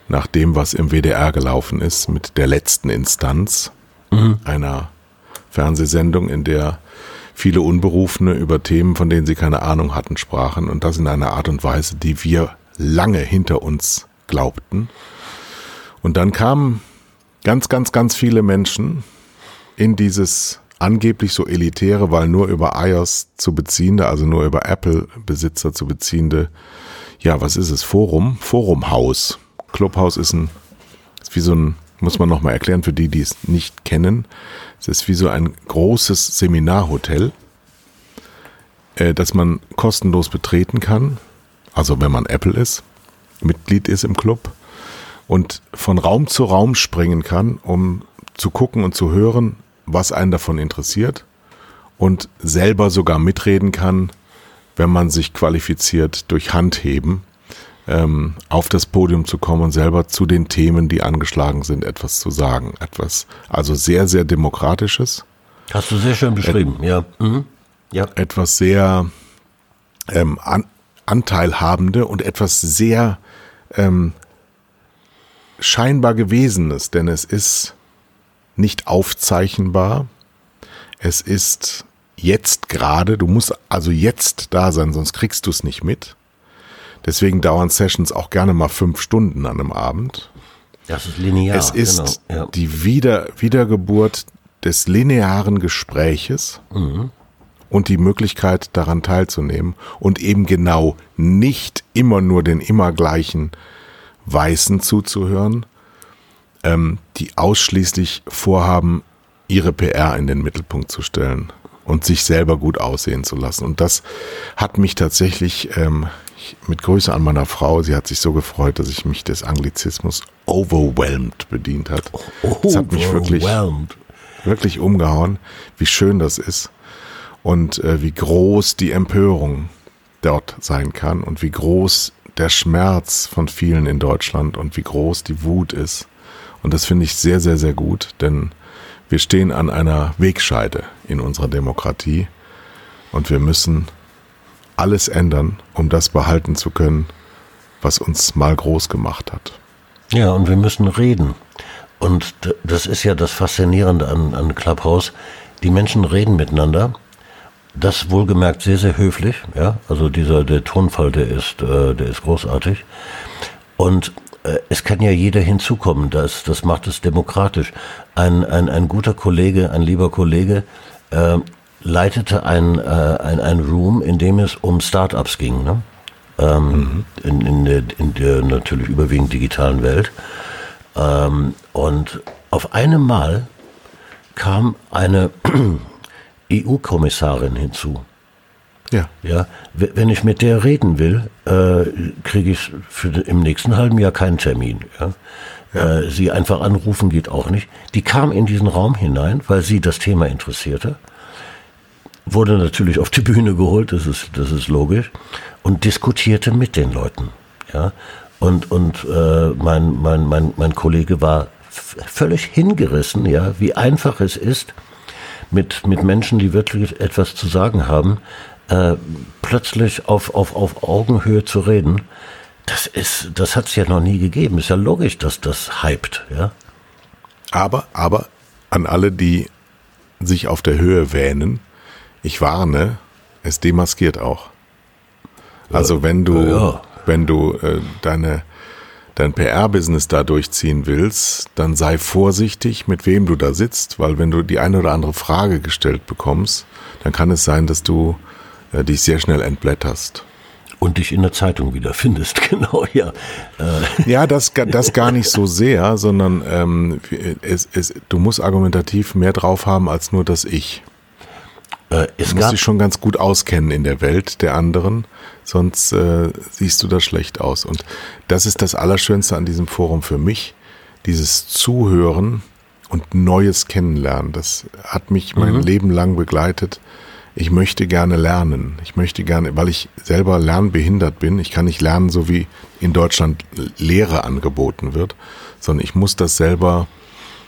nach dem, was im WDR gelaufen ist mit der letzten Instanz mhm. einer Fernsehsendung, in der viele Unberufene über Themen, von denen sie keine Ahnung hatten, sprachen und das in einer Art und Weise, die wir lange hinter uns glaubten. Und dann kamen ganz, ganz, ganz viele Menschen in dieses angeblich so elitäre, weil nur über iOS zu beziehende, also nur über Apple-Besitzer zu beziehende, ja, was ist es? Forum? Forumhaus. Clubhouse ist ein, ist wie so ein, muss man nochmal erklären für die, die es nicht kennen. Es ist wie so ein großes Seminarhotel, äh, das man kostenlos betreten kann. Also wenn man Apple ist, Mitglied ist im Club und von Raum zu Raum springen kann, um zu gucken und zu hören, was einen davon interessiert und selber sogar mitreden kann, wenn man sich qualifiziert durch Handheben ähm, auf das Podium zu kommen und selber zu den Themen, die angeschlagen sind, etwas zu sagen. Etwas, also sehr, sehr Demokratisches. Hast du sehr schön beschrieben, Et ja. Mhm. ja. Etwas sehr ähm, an, Anteilhabende und etwas sehr ähm, scheinbar Gewesenes, denn es ist nicht aufzeichnbar. Es ist jetzt gerade, du musst also jetzt da sein, sonst kriegst du es nicht mit. Deswegen dauern Sessions auch gerne mal fünf Stunden an einem Abend. Das ist linear. Es ist genau, ja. die Wieder Wiedergeburt des linearen Gespräches. Mhm. und die Möglichkeit daran teilzunehmen und eben genau nicht immer nur den immer gleichen Weißen zuzuhören, ähm, die ausschließlich vorhaben, ihre PR in den Mittelpunkt zu stellen und sich selber gut aussehen zu lassen. Und das hat mich tatsächlich ähm, mit Grüße an meiner Frau, sie hat sich so gefreut, dass ich mich des Anglizismus overwhelmed bedient hat. Das hat mich wirklich, wirklich umgehauen, wie schön das ist und äh, wie groß die Empörung dort sein kann und wie groß der Schmerz von vielen in Deutschland und wie groß die Wut ist. Und das finde ich sehr, sehr, sehr gut, denn wir stehen an einer Wegscheide in unserer Demokratie und wir müssen alles ändern, um das behalten zu können, was uns mal groß gemacht hat. Ja, und wir müssen reden. Und das ist ja das Faszinierende an, an Clubhouse. Die Menschen reden miteinander. Das wohlgemerkt sehr, sehr höflich. Ja, also dieser, der Tonfall, der ist, äh, der ist großartig. Und äh, es kann ja jeder hinzukommen. Das, das macht es demokratisch. Ein, ein, ein guter Kollege, ein lieber Kollege, äh, leitete ein, äh, ein, ein Room, in dem es um Startups ging. Ne? Ähm, mhm. in, in, der, in der natürlich überwiegend digitalen Welt. Ähm, und auf einmal kam eine <clears throat> EU-Kommissarin hinzu. Ja. Ja, wenn ich mit der reden will, äh, kriege ich für, im nächsten halben Jahr keinen Termin. Ja? ja. Äh, sie einfach anrufen geht auch nicht. Die kam in diesen Raum hinein, weil sie das Thema interessierte. Wurde natürlich auf die Bühne geholt, das ist, das ist logisch, und diskutierte mit den Leuten. Ja? Und, und äh, mein, mein, mein, mein Kollege war völlig hingerissen, ja, wie einfach es ist, mit, mit Menschen, die wirklich etwas zu sagen haben, äh, plötzlich auf, auf, auf Augenhöhe zu reden, das ist, das hat es ja noch nie gegeben. Ist ja logisch, dass das hypt, ja. Aber, aber an alle, die sich auf der Höhe wähnen, ich warne, es demaskiert auch. Also wenn du, ja. wenn du äh, deine dein PR-Business da durchziehen willst, dann sei vorsichtig, mit wem du da sitzt, weil wenn du die eine oder andere Frage gestellt bekommst, dann kann es sein, dass du äh, dich sehr schnell entblätterst. Und dich in der Zeitung wiederfindest, <laughs> genau, ja. Äh. Ja, das, das gar nicht so sehr, sondern ähm, es, es, du musst argumentativ mehr drauf haben als nur das Ich. Äh, du musst dich schon ganz gut auskennen in der Welt der anderen, sonst äh, siehst du da schlecht aus. Und das ist das Allerschönste an diesem Forum für mich, dieses Zuhören und Neues kennenlernen. Das hat mich mein mhm. Leben lang begleitet ich möchte gerne lernen. Ich möchte gerne, weil ich selber lernbehindert bin. Ich kann nicht lernen, so wie in Deutschland Lehre angeboten wird, sondern ich muss das selber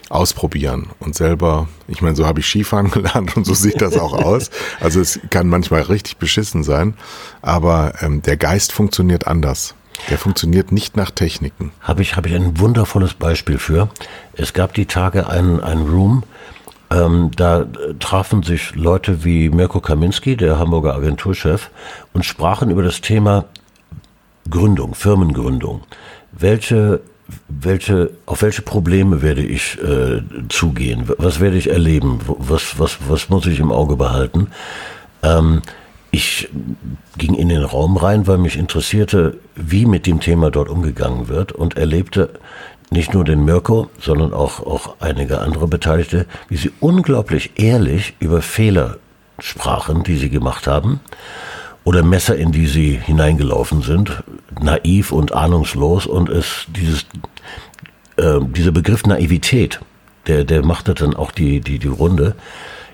ausprobieren und selber, ich meine, so habe ich Skifahren <laughs> gelernt und so sieht das auch aus. Also es kann manchmal richtig beschissen sein, aber ähm, der Geist funktioniert anders. Der funktioniert nicht nach Techniken. Habe ich, habe ich ein wundervolles Beispiel für. Es gab die Tage einen, einen Room, ähm, da trafen sich Leute wie Mirko Kaminski, der Hamburger Agenturchef, und sprachen über das Thema Gründung, Firmengründung. Welche, welche, auf welche Probleme werde ich äh, zugehen? Was werde ich erleben? Was, was, was muss ich im Auge behalten? Ähm, ich ging in den Raum rein, weil mich interessierte, wie mit dem Thema dort umgegangen wird und erlebte nicht nur den Mirko, sondern auch, auch einige andere Beteiligte, wie sie unglaublich ehrlich über Fehler sprachen, die sie gemacht haben, oder Messer, in die sie hineingelaufen sind, naiv und ahnungslos, und es dieses, äh, dieser Begriff Naivität, der, der machte dann auch die, die, die Runde.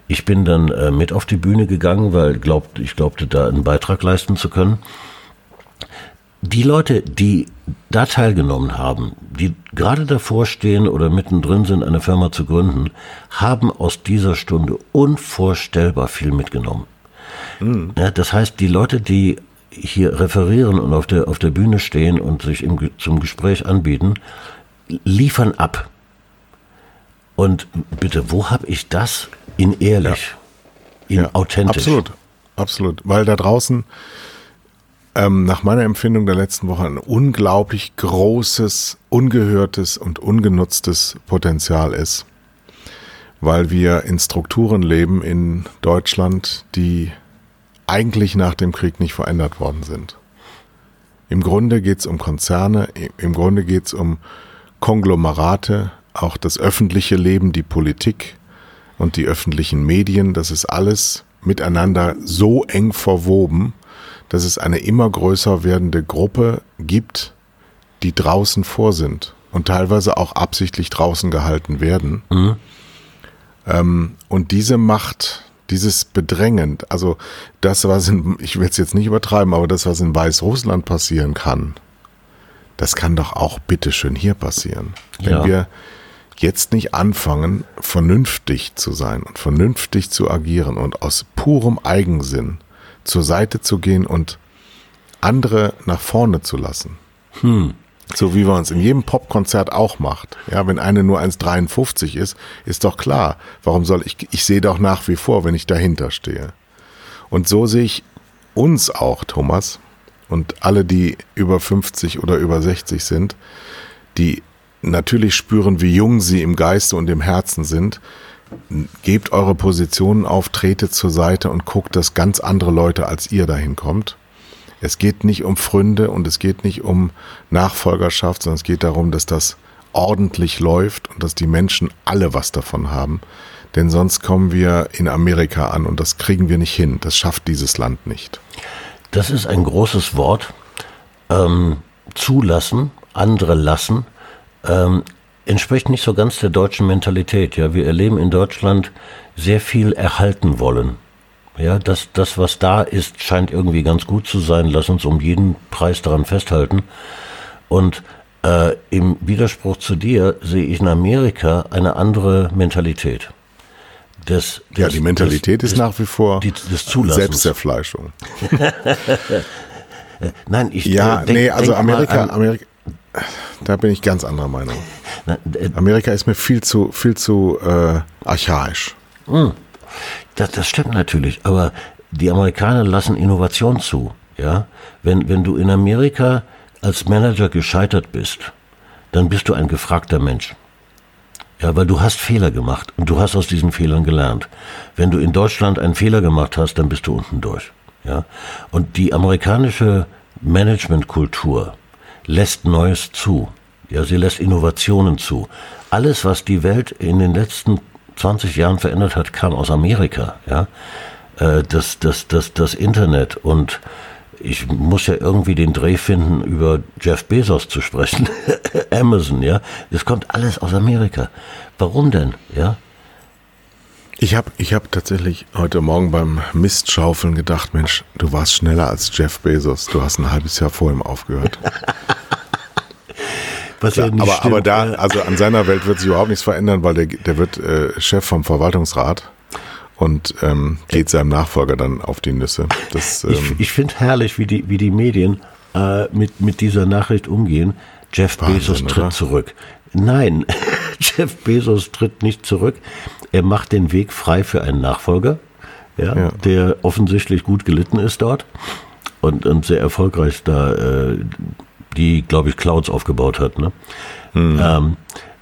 Ich bin dann äh, mit auf die Bühne gegangen, weil glaubt, ich glaubte, da einen Beitrag leisten zu können die Leute, die da teilgenommen haben, die gerade davor stehen oder mittendrin sind, eine Firma zu gründen, haben aus dieser Stunde unvorstellbar viel mitgenommen. Mhm. Ja, das heißt, die Leute, die hier referieren und auf der, auf der Bühne stehen und sich im, zum Gespräch anbieten, liefern ab. Und bitte, wo habe ich das in ehrlich, ja. in ja, authentisch? Absolut, absolut. Weil da draußen ähm, nach meiner Empfindung der letzten Woche ein unglaublich großes, ungehörtes und ungenutztes Potenzial ist, weil wir in Strukturen leben in Deutschland, die eigentlich nach dem Krieg nicht verändert worden sind. Im Grunde geht es um Konzerne, im Grunde geht es um Konglomerate, auch das öffentliche Leben, die Politik und die öffentlichen Medien, das ist alles miteinander so eng verwoben, dass es eine immer größer werdende Gruppe gibt, die draußen vor sind und teilweise auch absichtlich draußen gehalten werden. Mhm. Ähm, und diese Macht, dieses Bedrängend, also das, was in, ich will es jetzt nicht übertreiben, aber das, was in Weißrussland passieren kann, das kann doch auch bitteschön hier passieren. Wenn ja. wir jetzt nicht anfangen, vernünftig zu sein und vernünftig zu agieren und aus purem Eigensinn zur Seite zu gehen und andere nach vorne zu lassen. Hm. So wie man es in jedem Popkonzert auch macht. Ja, wenn eine nur 1,53 ist, ist doch klar. Warum soll ich, ich sehe doch nach wie vor, wenn ich dahinter stehe. Und so sehe ich uns auch, Thomas, und alle, die über 50 oder über 60 sind, die natürlich spüren, wie jung sie im Geiste und im Herzen sind, gebt eure Positionen auf, tretet zur Seite und guckt, dass ganz andere Leute als ihr dahin kommt. Es geht nicht um Fründe und es geht nicht um Nachfolgerschaft, sondern es geht darum, dass das ordentlich läuft und dass die Menschen alle was davon haben. Denn sonst kommen wir in Amerika an und das kriegen wir nicht hin. Das schafft dieses Land nicht. Das ist ein großes Wort. Ähm, zulassen, andere lassen, ähm, entspricht nicht so ganz der deutschen Mentalität. Ja, wir erleben in Deutschland sehr viel erhalten wollen. Ja, das, das, was da ist, scheint irgendwie ganz gut zu sein. Lass uns um jeden Preis daran festhalten. Und äh, im Widerspruch zu dir sehe ich in Amerika eine andere Mentalität. Das, das, ja, die Mentalität das, ist nach wie vor die, Selbstzerfleischung. <laughs> Nein, ich ja, denk, nee, also Amerika, Amerika, da bin ich ganz anderer Meinung. Äh, Amerika ist mir viel zu, viel zu äh, archaisch. Hm. Das, das stimmt natürlich, aber die Amerikaner lassen Innovation zu. Ja? Wenn, wenn du in Amerika als Manager gescheitert bist, dann bist du ein gefragter Mensch. Ja, weil du hast Fehler gemacht und du hast aus diesen Fehlern gelernt. Wenn du in Deutschland einen Fehler gemacht hast, dann bist du unten durch. Ja? Und die amerikanische Managementkultur lässt Neues zu. Ja, sie lässt Innovationen zu. Alles, was die Welt in den letzten 20 Jahren verändert hat, kam aus Amerika. Ja, äh, das, das, das, das Internet und ich muss ja irgendwie den Dreh finden, über Jeff Bezos zu sprechen. <laughs> Amazon, ja. Das kommt alles aus Amerika. Warum denn, ja? Ich habe ich hab tatsächlich heute Morgen beim Mistschaufeln gedacht, Mensch, du warst schneller als Jeff Bezos. Du hast ein halbes Jahr vor ihm aufgehört. <laughs> Was Klar, ja nicht aber, stimmt. aber da, also an seiner Welt wird sich überhaupt nichts verändern, weil der, der wird äh, Chef vom Verwaltungsrat und ähm, geht seinem Nachfolger dann auf die Nüsse. Das, ähm, ich ich finde herrlich, wie die, wie die Medien äh, mit, mit dieser Nachricht umgehen. Jeff Wahnsinn, Bezos tritt oder? zurück. Nein, <laughs> Jeff Bezos tritt nicht zurück. Er macht den Weg frei für einen Nachfolger, ja, ja. der offensichtlich gut gelitten ist dort und, und sehr erfolgreich da äh, die, glaube ich, Clouds aufgebaut hat. Ne? Mhm. Ähm,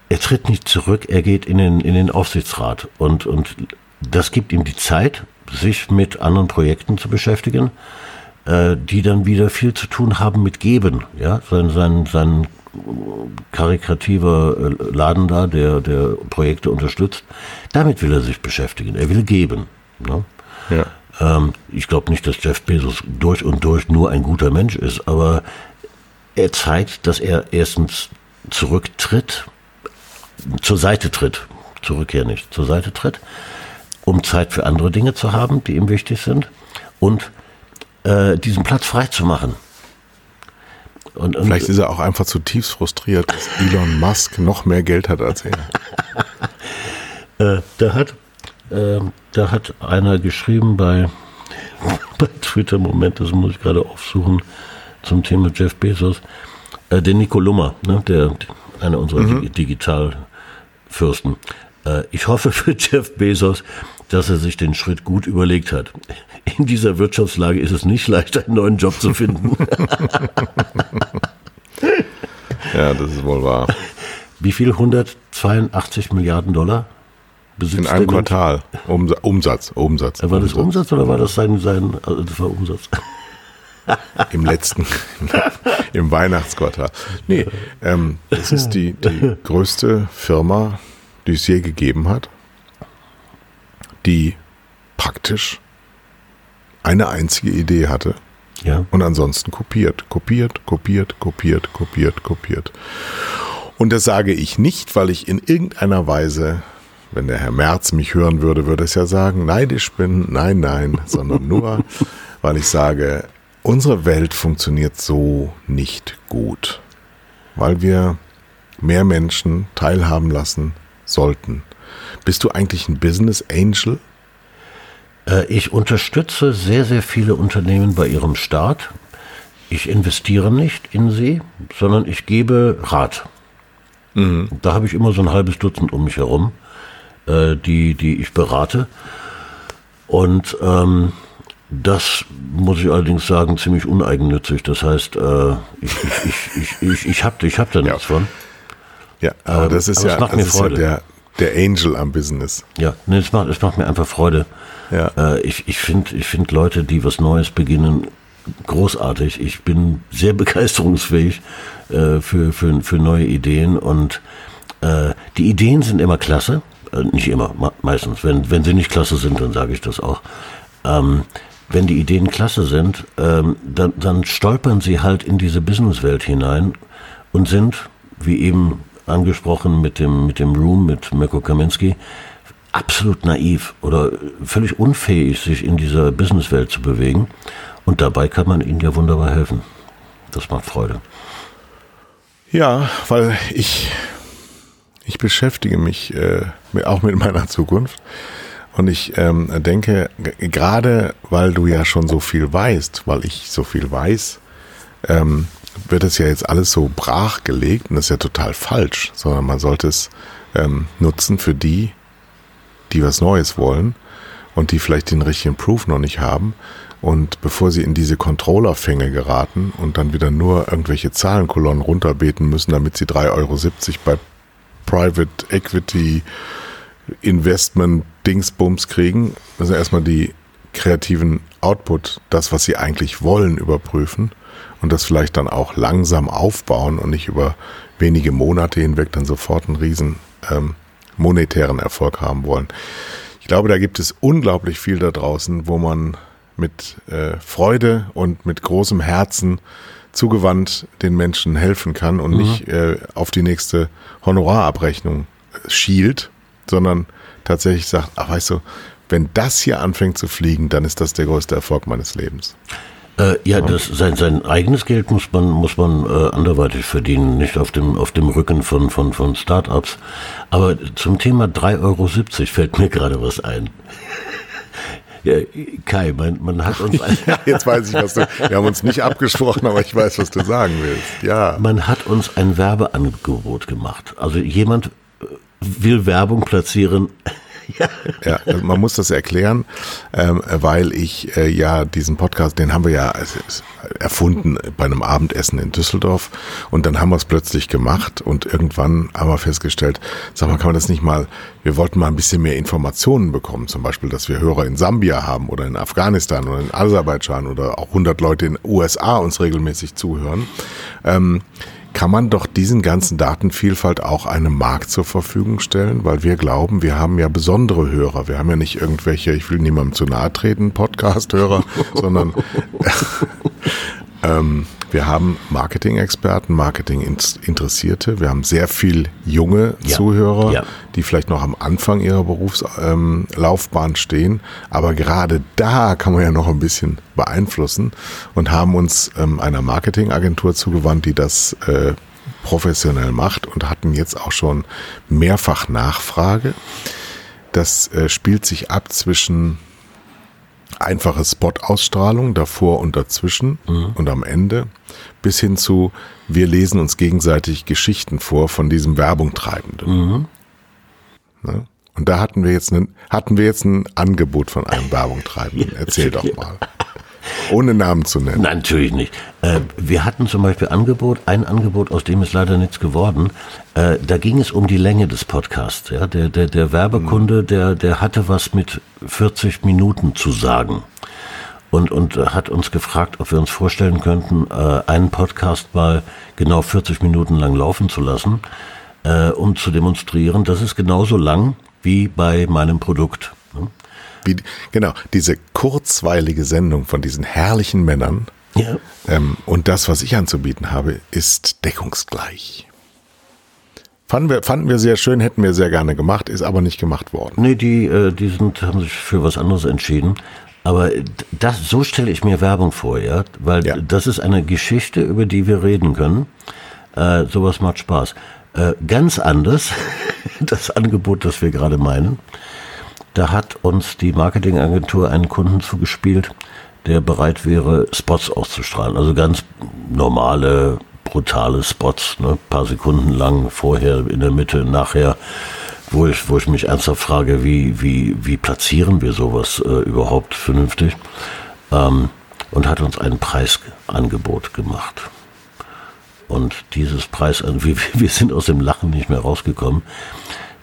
er tritt nicht zurück, er geht in den, in den Aufsichtsrat und, und das gibt ihm die Zeit, sich mit anderen Projekten zu beschäftigen, äh, die dann wieder viel zu tun haben mit Geben. Ja? Sein, sein, sein karikativer äh, Laden da, der, der Projekte unterstützt, damit will er sich beschäftigen. Er will geben. Ne? Ja. Ähm, ich glaube nicht, dass Jeff Bezos durch und durch nur ein guter Mensch ist, aber er zeigt, dass er erstens zurücktritt, zur Seite tritt, zurückkehr nicht, zur Seite tritt, um Zeit für andere Dinge zu haben, die ihm wichtig sind und äh, diesen Platz frei zu machen. Und, und Vielleicht ist er auch einfach zutiefst frustriert, dass Elon Musk noch mehr Geld hat als er. <laughs> äh, da hat äh, da hat einer geschrieben bei, <laughs> bei Twitter, Moment, das muss ich gerade aufsuchen, zum Thema Jeff Bezos. Äh, der Nico Lummer, ne, der, einer unserer mhm. Digitalfürsten. Äh, ich hoffe für <laughs> Jeff Bezos, dass er sich den Schritt gut überlegt hat. In dieser Wirtschaftslage ist es nicht leicht, einen neuen Job zu finden. <laughs> ja, das ist wohl wahr. Wie viel? 182 Milliarden Dollar? besitzt In einem? Quartal. Umsa- Umsatz, Umsatz. War das Umsatz. Umsatz oder war das sein, sein also das war Umsatz? <laughs> Im letzten, im Weihnachtsquartal. Nee, ähm, es ist die, die größte Firma, die es je gegeben hat, die praktisch eine einzige Idee hatte Ja. und ansonsten kopiert, kopiert, kopiert, kopiert, kopiert, kopiert. Und das sage ich nicht, weil ich in irgendeiner Weise, wenn der Herr Merz mich hören würde, würde es ja sagen, neidisch bin, nein, nein, sondern nur, <laughs> weil ich sage, unsere Welt funktioniert so nicht gut, weil wir mehr Menschen teilhaben lassen sollten. Bist du eigentlich ein Business Angel? Äh, Ich unterstütze sehr, sehr viele Unternehmen bei ihrem Start. Ich investiere nicht in sie, sondern ich gebe Rat. Da habe ich immer so ein halbes Dutzend um mich herum, äh, die, die ich berate. Und ähm, das muss ich allerdings sagen, ziemlich uneigennützig. Das heißt, äh, ich, ich, ich, ich, ich, habe ich hab da nichts von. Ja, aber Ähm, das ist ja, macht das mir ist ja der, der Angel am Business. Ja, nee, es macht, es macht mir einfach Freude. Ja. Äh, ich ich finde ich find Leute, die was Neues beginnen, großartig. Ich bin sehr <laughs> begeisterungsfähig äh, für, für, für neue Ideen und äh, die Ideen sind immer klasse. Äh, nicht immer, me- meistens. Wenn, wenn sie nicht klasse sind, dann sage ich das auch. Ähm, wenn die Ideen klasse sind, ähm, dann, dann stolpern sie halt in diese Businesswelt hinein und sind, wie eben angesprochen mit dem, mit dem Room, mit Mirko Kaminski, absolut naiv oder völlig unfähig, sich in dieser Businesswelt zu bewegen. Und dabei kann man ihnen ja wunderbar helfen. Das macht Freude. Ja, weil ich, ich beschäftige mich äh, auch mit meiner Zukunft. Und ich ähm, denke, gerade weil du ja schon so viel weißt, weil ich so viel weiß, ähm, wird es ja jetzt alles so brach gelegt und das ist ja total falsch, sondern man sollte es ähm, nutzen für die, die was Neues wollen und die vielleicht den richtigen Proof noch nicht haben. Und bevor sie in diese Controllerfänge geraten und dann wieder nur irgendwelche Zahlenkolonnen runterbeten müssen, damit sie 3,70 Euro bei Private Equity Investment Dingsbums kriegen, müssen erstmal die kreativen Output, das, was sie eigentlich wollen, überprüfen und das vielleicht dann auch langsam aufbauen und nicht über wenige Monate hinweg dann sofort einen riesen ähm, monetären Erfolg haben wollen. Ich glaube, da gibt es unglaublich viel da draußen, wo man mit äh, Freude und mit großem Herzen zugewandt den Menschen helfen kann und nicht äh, auf die nächste Honorarabrechnung äh, schielt, sondern tatsächlich sagt, ach weißt du, wenn das hier anfängt zu fliegen, dann ist das der größte Erfolg meines Lebens. Äh, ja, das, sein, sein eigenes Geld muss man, muss man äh, anderweitig verdienen, nicht auf dem, auf dem Rücken von, von, von Start-ups. Aber zum Thema 3,70 Euro fällt mir gerade was ein. <laughs> Ja, Kai, man, man hat uns <laughs> ein, Jetzt weiß ich, was du. Wir haben uns nicht abgesprochen, aber ich weiß, was du sagen willst. Ja. man hat uns ein Werbeangebot gemacht. Also jemand will Werbung platzieren. <laughs> ja. Ja, man muss das erklären, ähm, weil ich äh, ja diesen Podcast, den haben wir ja erfunden bei einem Abendessen in Düsseldorf und dann haben wir es plötzlich gemacht und irgendwann haben wir festgestellt, sag mal, kann man das nicht mal, wir wollten mal ein bisschen mehr Informationen bekommen, zum Beispiel, dass wir Hörer in Sambia haben oder in Afghanistan oder in Aserbaidschan oder auch 100 Leute in USA uns regelmäßig zuhören. Ähm, kann man doch diesen ganzen Datenvielfalt auch einem Markt zur Verfügung stellen, weil wir glauben, wir haben ja besondere Hörer. Wir haben ja nicht irgendwelche, ich will niemandem zu nahe treten, Podcast-Hörer, <laughs> sondern <laughs> ähm, wir haben Marketing-Experten, Marketing-Interessierte, wir haben sehr viel junge Ja, Zuhörer, ja. die vielleicht noch am Anfang ihrer Berufslaufbahn ähm, stehen. Aber gerade da kann man ja noch ein bisschen beeinflussen und haben uns ähm, einer Marketingagentur zugewandt, die das äh, professionell macht und hatten jetzt auch schon mehrfach Nachfrage. Das äh, spielt sich ab zwischen einfache Spot-Ausstrahlung davor und dazwischen und am Ende bis hin zu wir lesen uns gegenseitig Geschichten vor von diesem Werbungtreibenden. Ne? Und da hatten wir jetzt einen, hatten wir jetzt ein Angebot von einem Werbungtreibenden. <laughs> Erzähl doch mal. Ohne Namen zu nennen. Nein, natürlich nicht. Äh, wir hatten zum Beispiel Angebot, ein Angebot, aus dem ist leider nichts geworden. Äh, da ging es um die Länge des Podcasts. Ja? Der, der, der Werbekunde, der, der hatte was mit 40 Minuten zu sagen. Und, und hat uns gefragt, ob wir uns vorstellen könnten, äh, einen Podcast mal genau 40 Minuten lang laufen zu lassen, äh, um zu demonstrieren, das ist genauso lang wie bei meinem Produkt. Wie, genau, diese kurzweilige Sendung von diesen herrlichen Männern Ja. ähm, und das, was ich anzubieten habe, ist deckungsgleich. Fanden wir, fanden wir sehr schön, hätten wir sehr gerne gemacht, ist aber nicht gemacht worden. Nee, die, äh, die sind, haben sich für was anderes entschieden. Aber das, so stelle ich mir Werbung vor, ja, weil Ja. das ist eine Geschichte, über die wir reden können. Äh, sowas macht Spaß. Äh, ganz anders, <laughs> das Angebot, das wir gerade meinen. Da hat uns die Marketingagentur einen Kunden zugespielt, der bereit wäre, Spots auszustrahlen. Also ganz normale, brutale Spots, ne? paar Sekunden lang, vorher, in der Mitte, nachher, wo ich, wo ich mich ernsthaft frage, wie, wie, wie platzieren wir sowas äh, überhaupt vernünftig? Ähm, und hat uns ein Preisangebot gemacht. Und dieses Preis, <laughs> wir, wir sind aus dem Lachen nicht mehr rausgekommen,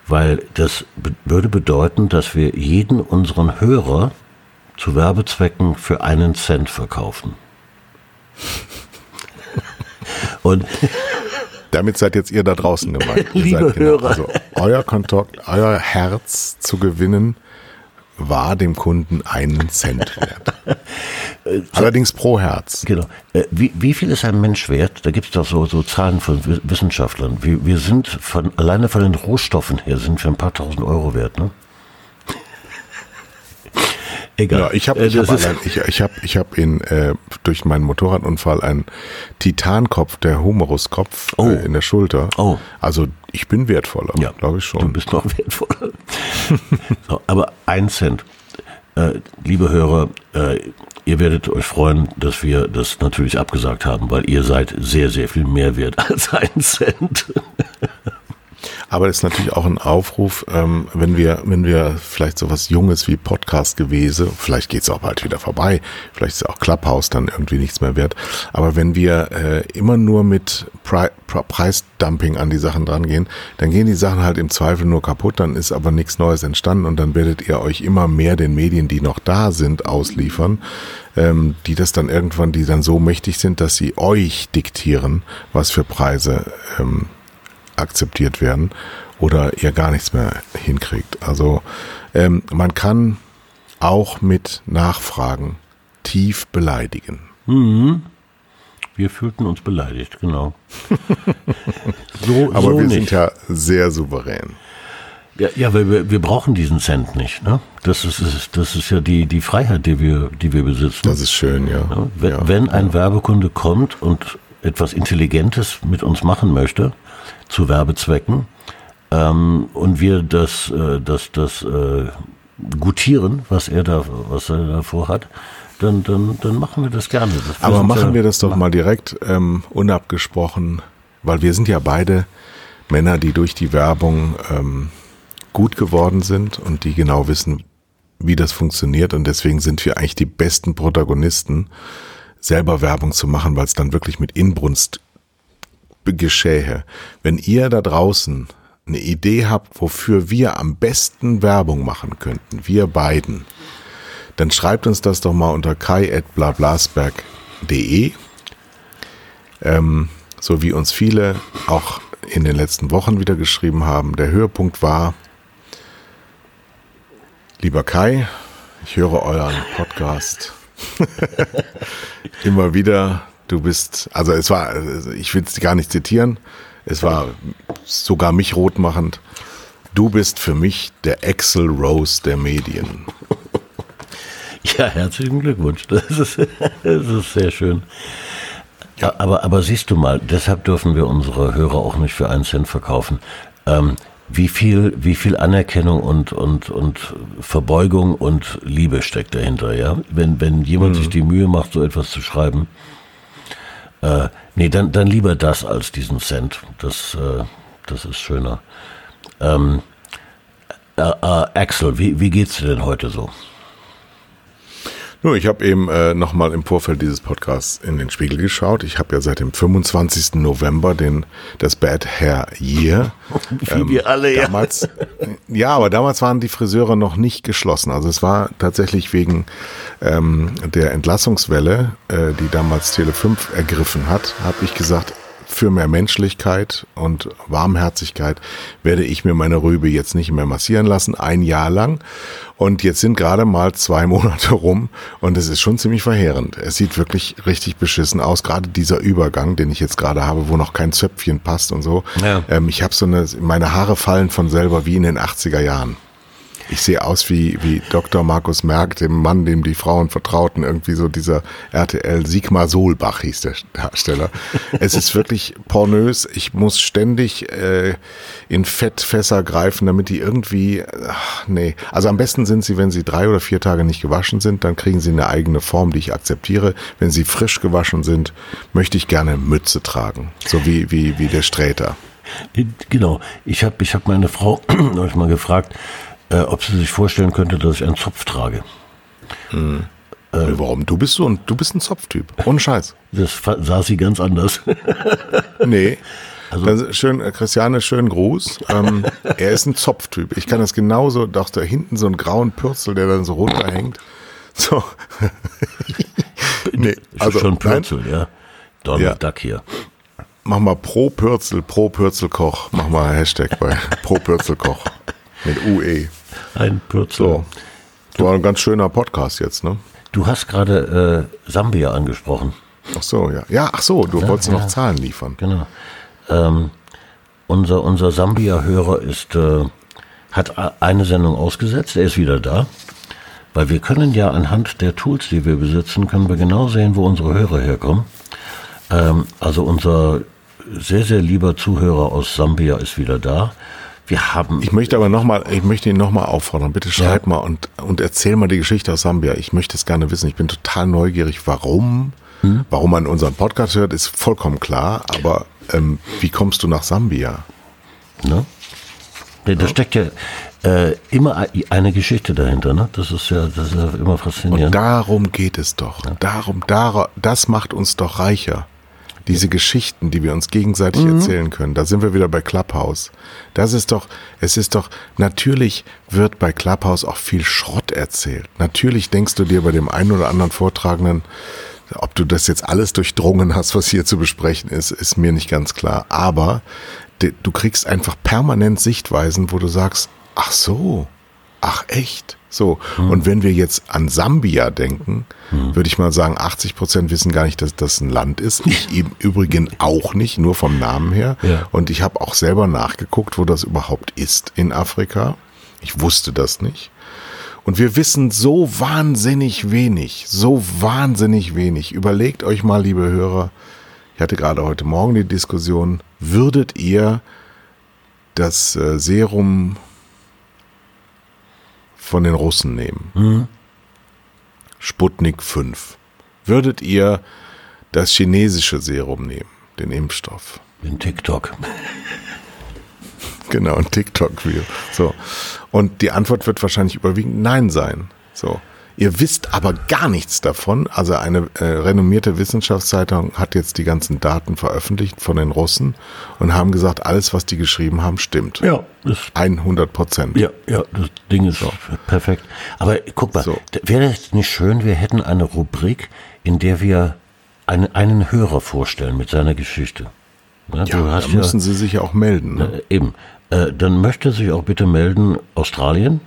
weil das würde bedeuten, dass wir jeden unseren Hörer zu Werbezwecken für einen Cent verkaufen. <laughs> Und Damit seid jetzt ihr da draußen gemeint. <laughs> Liebe seid Hörer. Also euer Kontakt, euer Herz zu gewinnen, war dem Kunden einen Cent wert. <laughs> Allerdings pro Herz. Genau. Äh, Wie, wie viel ist ein Mensch wert? Da gibt es doch so, so Zahlen von Wi- Wissenschaftlern. Wir, wir sind von, alleine von den Rohstoffen her sind wir ein paar tausend Euro wert, ne? <laughs> Egal. Ja, ich habe Äh, ich hab allein, ich, ich hab, ich hab in, äh, durch meinen Motorradunfall einen Titankopf, der Humeruskopf Oh. äh, in der Schulter. Oh. Also ich bin wertvoller, Ja, glaube ich Du schon. bist noch <laughs> wertvoller. so, aber ein Cent. Äh, liebe Hörer, äh, ihr werdet euch freuen, dass wir das natürlich abgesagt haben, weil ihr seid sehr, sehr viel mehr wert <laughs> als ein Cent. Aber es ist natürlich auch ein Aufruf, ähm, wenn wir, wenn wir vielleicht sowas Junges wie Podcast gewesen, vielleicht geht's auch bald wieder vorbei, vielleicht ist auch Clubhouse dann irgendwie nichts mehr wert. Aber wenn wir äh, immer nur mit Pri Pri Preisdumping an die Sachen drangehen, dann gehen die Sachen halt im Zweifel nur kaputt, dann ist aber nichts Neues entstanden und dann werdet ihr euch immer mehr den Medien, die noch da sind, ausliefern, ähm, die das dann irgendwann, die dann so mächtig sind, dass sie euch diktieren, was für Preise ähm, akzeptiert werden oder ihr gar nichts mehr hinkriegt. Also ähm, man kann auch mit Nachfragen tief beleidigen. Wir fühlten uns beleidigt, genau. <laughs> so, Aber so wir nicht. sind ja sehr souverän. Ja, ja weil wir, wir brauchen diesen Cent nicht. Ne? Das, ist, ist, das ist ja die, die Freiheit, die wir, die wir besitzen. Das ist schön, ja. Ja, wenn, ja. wenn ein Werbekunde kommt und etwas Intelligentes mit uns machen möchte, zu Werbezwecken, ähm, und wir das, äh, das, das äh, gutieren, was er da, was er da vorhat, dann, dann, dann machen wir das gerne. Das, Aber machen ja- wir das doch mal direkt ähm, unabgesprochen, weil wir sind ja beide Männer, die durch die Werbung ähm, gut geworden sind und die genau wissen, wie das funktioniert. Und deswegen sind wir eigentlich die besten Protagonisten, selber Werbung zu machen, weil es dann wirklich mit Inbrunst geschähe. Wenn ihr da draußen eine Idee habt, wofür wir am besten Werbung machen könnten, wir beiden, dann schreibt uns das doch mal unter kai.blablasberg.de. Ähm, so wie uns viele auch in den letzten Wochen wieder geschrieben haben. Der Höhepunkt war, lieber Kai, ich höre euren Podcast <laughs> immer wieder. Du bist, also es war, ich will es gar nicht zitieren, es war sogar mich rotmachend. Du bist für mich der Axel Rose der Medien. <laughs> Ja, herzlichen Glückwunsch. Das ist, das ist sehr schön. Ja, aber, aber siehst du mal, deshalb dürfen wir unsere Hörer auch nicht für einen Cent verkaufen. Ähm, wie viel, wie viel Anerkennung und, und, und Verbeugung und Liebe steckt dahinter, ja? Wenn, wenn jemand sich die Mühe macht, so etwas zu schreiben, äh, nee, dann, dann lieber das als diesen Cent. Das, äh, das ist schöner. Ähm, äh, äh, Axel, wie, wie geht's dir denn heute so? Nur, ich habe eben äh, nochmal im Vorfeld dieses Podcasts in den Spiegel geschaut. Ich habe ja seit dem 25. November den, das Bad Hair Year. <laughs> Wie wir alle, ja. damals, ja. aber damals waren die Friseure noch nicht geschlossen. Also es war tatsächlich wegen ähm, der Entlassungswelle, äh, die damals Tele5 ergriffen hat, habe ich gesagt, für mehr Menschlichkeit und Warmherzigkeit werde ich mir meine Rübe jetzt nicht mehr massieren lassen, ein Jahr lang. Und jetzt sind gerade mal zwei <laughs> Monate rum und es ist schon ziemlich verheerend. Es sieht wirklich richtig beschissen aus, gerade dieser Übergang, den ich jetzt gerade habe, wo noch kein Zöpfchen passt und so. Ja. Ähm, ich habe so eine, meine Haare fallen von selber wie in den 80er Jahren. Ich sehe aus wie, wie Dr. Markus Merck, dem Mann, dem die Frauen vertrauten, irgendwie so dieser RTL Sigmar Solbach hieß der Darsteller. es ist wirklich pornös. Ich muss ständig äh, in Fettfässer greifen, damit die irgendwie, ach, nee. Also am besten sind sie, wenn sie drei oder vier Tage nicht gewaschen sind, dann kriegen sie eine eigene Form, die ich akzeptiere. Wenn sie frisch gewaschen sind, möchte ich gerne Mütze tragen. So wie, wie, wie der Sträter. Genau. Ich habe ich hab meine Frau <clears throat> euch mal gefragt, äh, ob sie sich vorstellen könnte, dass ich einen Zopf trage. Hm. Äh, Warum? Du bist so ein, du bist ein Zopftyp. Ohne Scheiß. <laughs> Das sah sie ganz anders. <laughs> nee. Also, schön, äh, Christiane, schönen Gruß. Ähm, <laughs> er ist ein Zopftyp. Ich kann das genauso, doch da hinten so einen grauen Pürzel, der dann so runterhängt. So. nee, also schon Pürzel, nein. ja. Donald ja. Duck hier. Mach mal pro Pürzel, pro Pürzelkoch. Mach mal Hashtag bei pro Pürzelkoch. Mit UE. Ein Pürzel. So. War ein ganz schöner Podcast jetzt, ne? Du hast gerade äh, Sambia angesprochen. Ach so, ja. Ja, ach so, du ja, wolltest ja. noch Zahlen liefern. Genau. Ähm, unser unser Sambia-Hörer ist, äh, hat eine Sendung ausgesetzt, er ist wieder da. Weil wir können ja anhand der Tools, die wir besitzen, können wir genau sehen, wo unsere Hörer herkommen. Ähm, also unser sehr, sehr lieber Zuhörer aus Sambia ist wieder da. Wir haben. Ich möchte aber nochmal, ich möchte ihn nochmal auffordern. Bitte schreib ja. mal und, und erzähl mal die Geschichte aus Sambia. Ich möchte es gerne wissen. Ich bin total neugierig, warum, hm? warum man unseren Podcast hört, ist vollkommen klar. Aber ähm, wie kommst du nach Sambia? Ne? Da ja. steckt ja äh, immer eine Geschichte dahinter, ne? Das ist ja, das ist ja immer faszinierend. Und darum geht es doch. Ja. Darum, dar, das macht uns doch reicher diese Geschichten, die wir uns gegenseitig mhm. erzählen können. Da sind wir wieder bei Clubhouse. Das ist doch, es ist doch, natürlich wird bei Clubhouse auch viel Schrott erzählt. Natürlich denkst du dir bei dem einen oder anderen Vortragenden, ob du das jetzt alles durchdrungen hast, was hier zu besprechen ist, ist mir nicht ganz klar. Aber du kriegst einfach permanent Sichtweisen, wo du sagst, ach so, ach echt? So. Hm. Und wenn wir jetzt an Sambia denken, hm. würde ich mal sagen, 80 Prozent wissen gar nicht, dass das ein Land ist. Ich <laughs> im Übrigen auch nicht, nur vom Namen her. Ja. Und ich habe auch selber nachgeguckt, wo das überhaupt ist in Afrika. Ich wusste das nicht. Und wir wissen so wahnsinnig wenig, so wahnsinnig wenig. Überlegt euch mal, liebe Hörer, ich hatte gerade heute Morgen die Diskussion, würdet ihr das äh, Serum von den Russen nehmen. Mhm. Sputnik 5. Würdet ihr das chinesische Serum nehmen, den Impfstoff? Den TikTok. genau, ein TikTok-Video. So. Und die Antwort wird wahrscheinlich überwiegend Nein sein. So. Ihr wisst aber gar nichts davon. Also eine äh, renommierte Wissenschaftszeitung hat jetzt die ganzen Daten veröffentlicht von den Russen und haben gesagt, alles, was die geschrieben haben, stimmt. Ja. 100 Prozent. Ja, ja, das Ding ist so. perfekt. Aber guck mal, so. wäre es nicht schön, wir hätten eine Rubrik, in der wir einen, einen Hörer vorstellen mit seiner Geschichte. Ja, ja da müssen Sie sich ja auch melden. Ne? Äh, eben. Äh, dann möchte sich auch bitte melden Australien,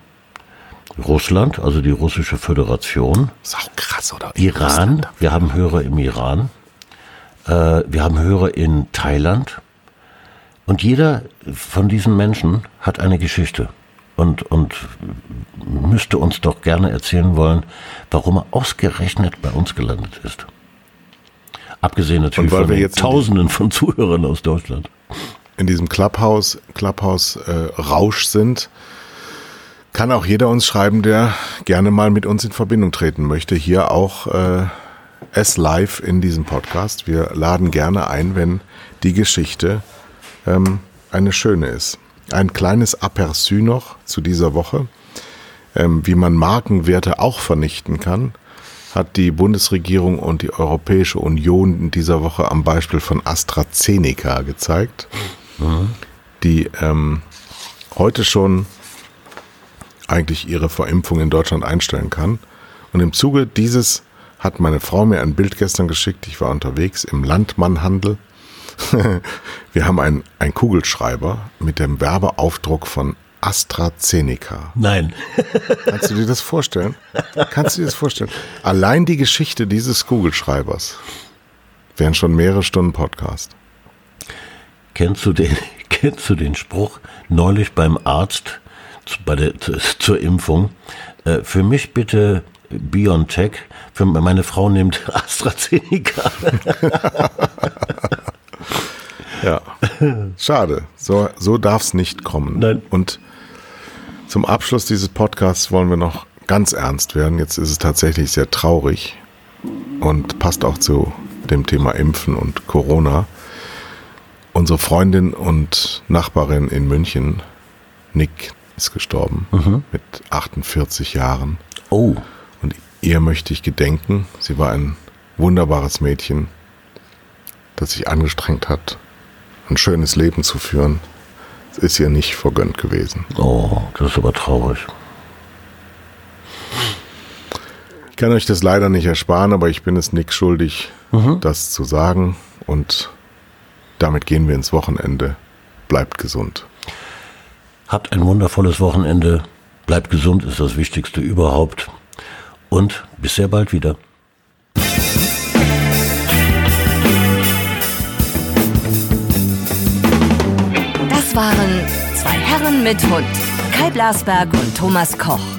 Russland, also die russische Föderation. Ist auch krass, oder? Iran, wir haben Hörer im Iran. Äh, wir haben Hörer in Thailand. Und jeder von diesen Menschen hat eine Geschichte und, und müsste uns doch gerne erzählen wollen, warum er ausgerechnet bei uns gelandet ist. Abgesehen natürlich von den Tausenden von Zuhörern aus Deutschland. In diesem Clubhouse, Clubhouse äh, Rausch sind, kann auch jeder uns schreiben, der gerne mal mit uns in Verbindung treten möchte. Hier auch äh, es live in diesem Podcast. Wir laden gerne ein, wenn die Geschichte ähm, eine schöne ist. Ein kleines Aperçu noch zu dieser Woche, ähm, wie man Markenwerte auch vernichten kann, hat die Bundesregierung und die Europäische Union in dieser Woche am Beispiel von AstraZeneca gezeigt, mhm. die ähm, heute schon eigentlich ihre Verimpfung in Deutschland einstellen kann. Und im Zuge dieses hat meine Frau mir ein Bild gestern geschickt. Ich war unterwegs im Landmannhandel. <laughs> Wir haben einen, einen Kugelschreiber mit dem Werbeaufdruck von AstraZeneca. Nein. <laughs> Kannst du dir das vorstellen? Kannst du dir das vorstellen? Allein die Geschichte dieses Kugelschreibers wären schon mehrere Stunden Podcast. Kennst du den, <laughs> kennst du den Spruch neulich beim Arzt bei der, zur Impfung? Äh, für mich bitte BioNTech, für meine Frau nimmt <laughs> AstraZeneca. <laughs> ja, schade. So, so darf es nicht kommen. Nein. Und zum Abschluss dieses Podcasts wollen wir noch ganz ernst werden. Jetzt ist es tatsächlich sehr traurig und passt auch zu dem Thema Impfen und Corona. Unsere Freundin und Nachbarin in München, Nick, ist gestorben mhm. mit 48 Jahren. Oh. Und ihr möchte ich gedenken. Sie war ein wunderbares Mädchen, das sich angestrengt hat, ein schönes Leben zu führen ist ihr nicht vergönnt gewesen. Oh, das ist aber traurig. Ich kann euch das leider nicht ersparen, aber ich bin es Nick schuldig, mhm. das zu sagen. Und damit gehen wir ins Wochenende. Bleibt gesund. Habt ein wundervolles Wochenende. Bleibt gesund ist das Wichtigste überhaupt. Und bis sehr bald wieder. waren zwei Herren mit Hund, Kai Blasberg und Thomas Koch.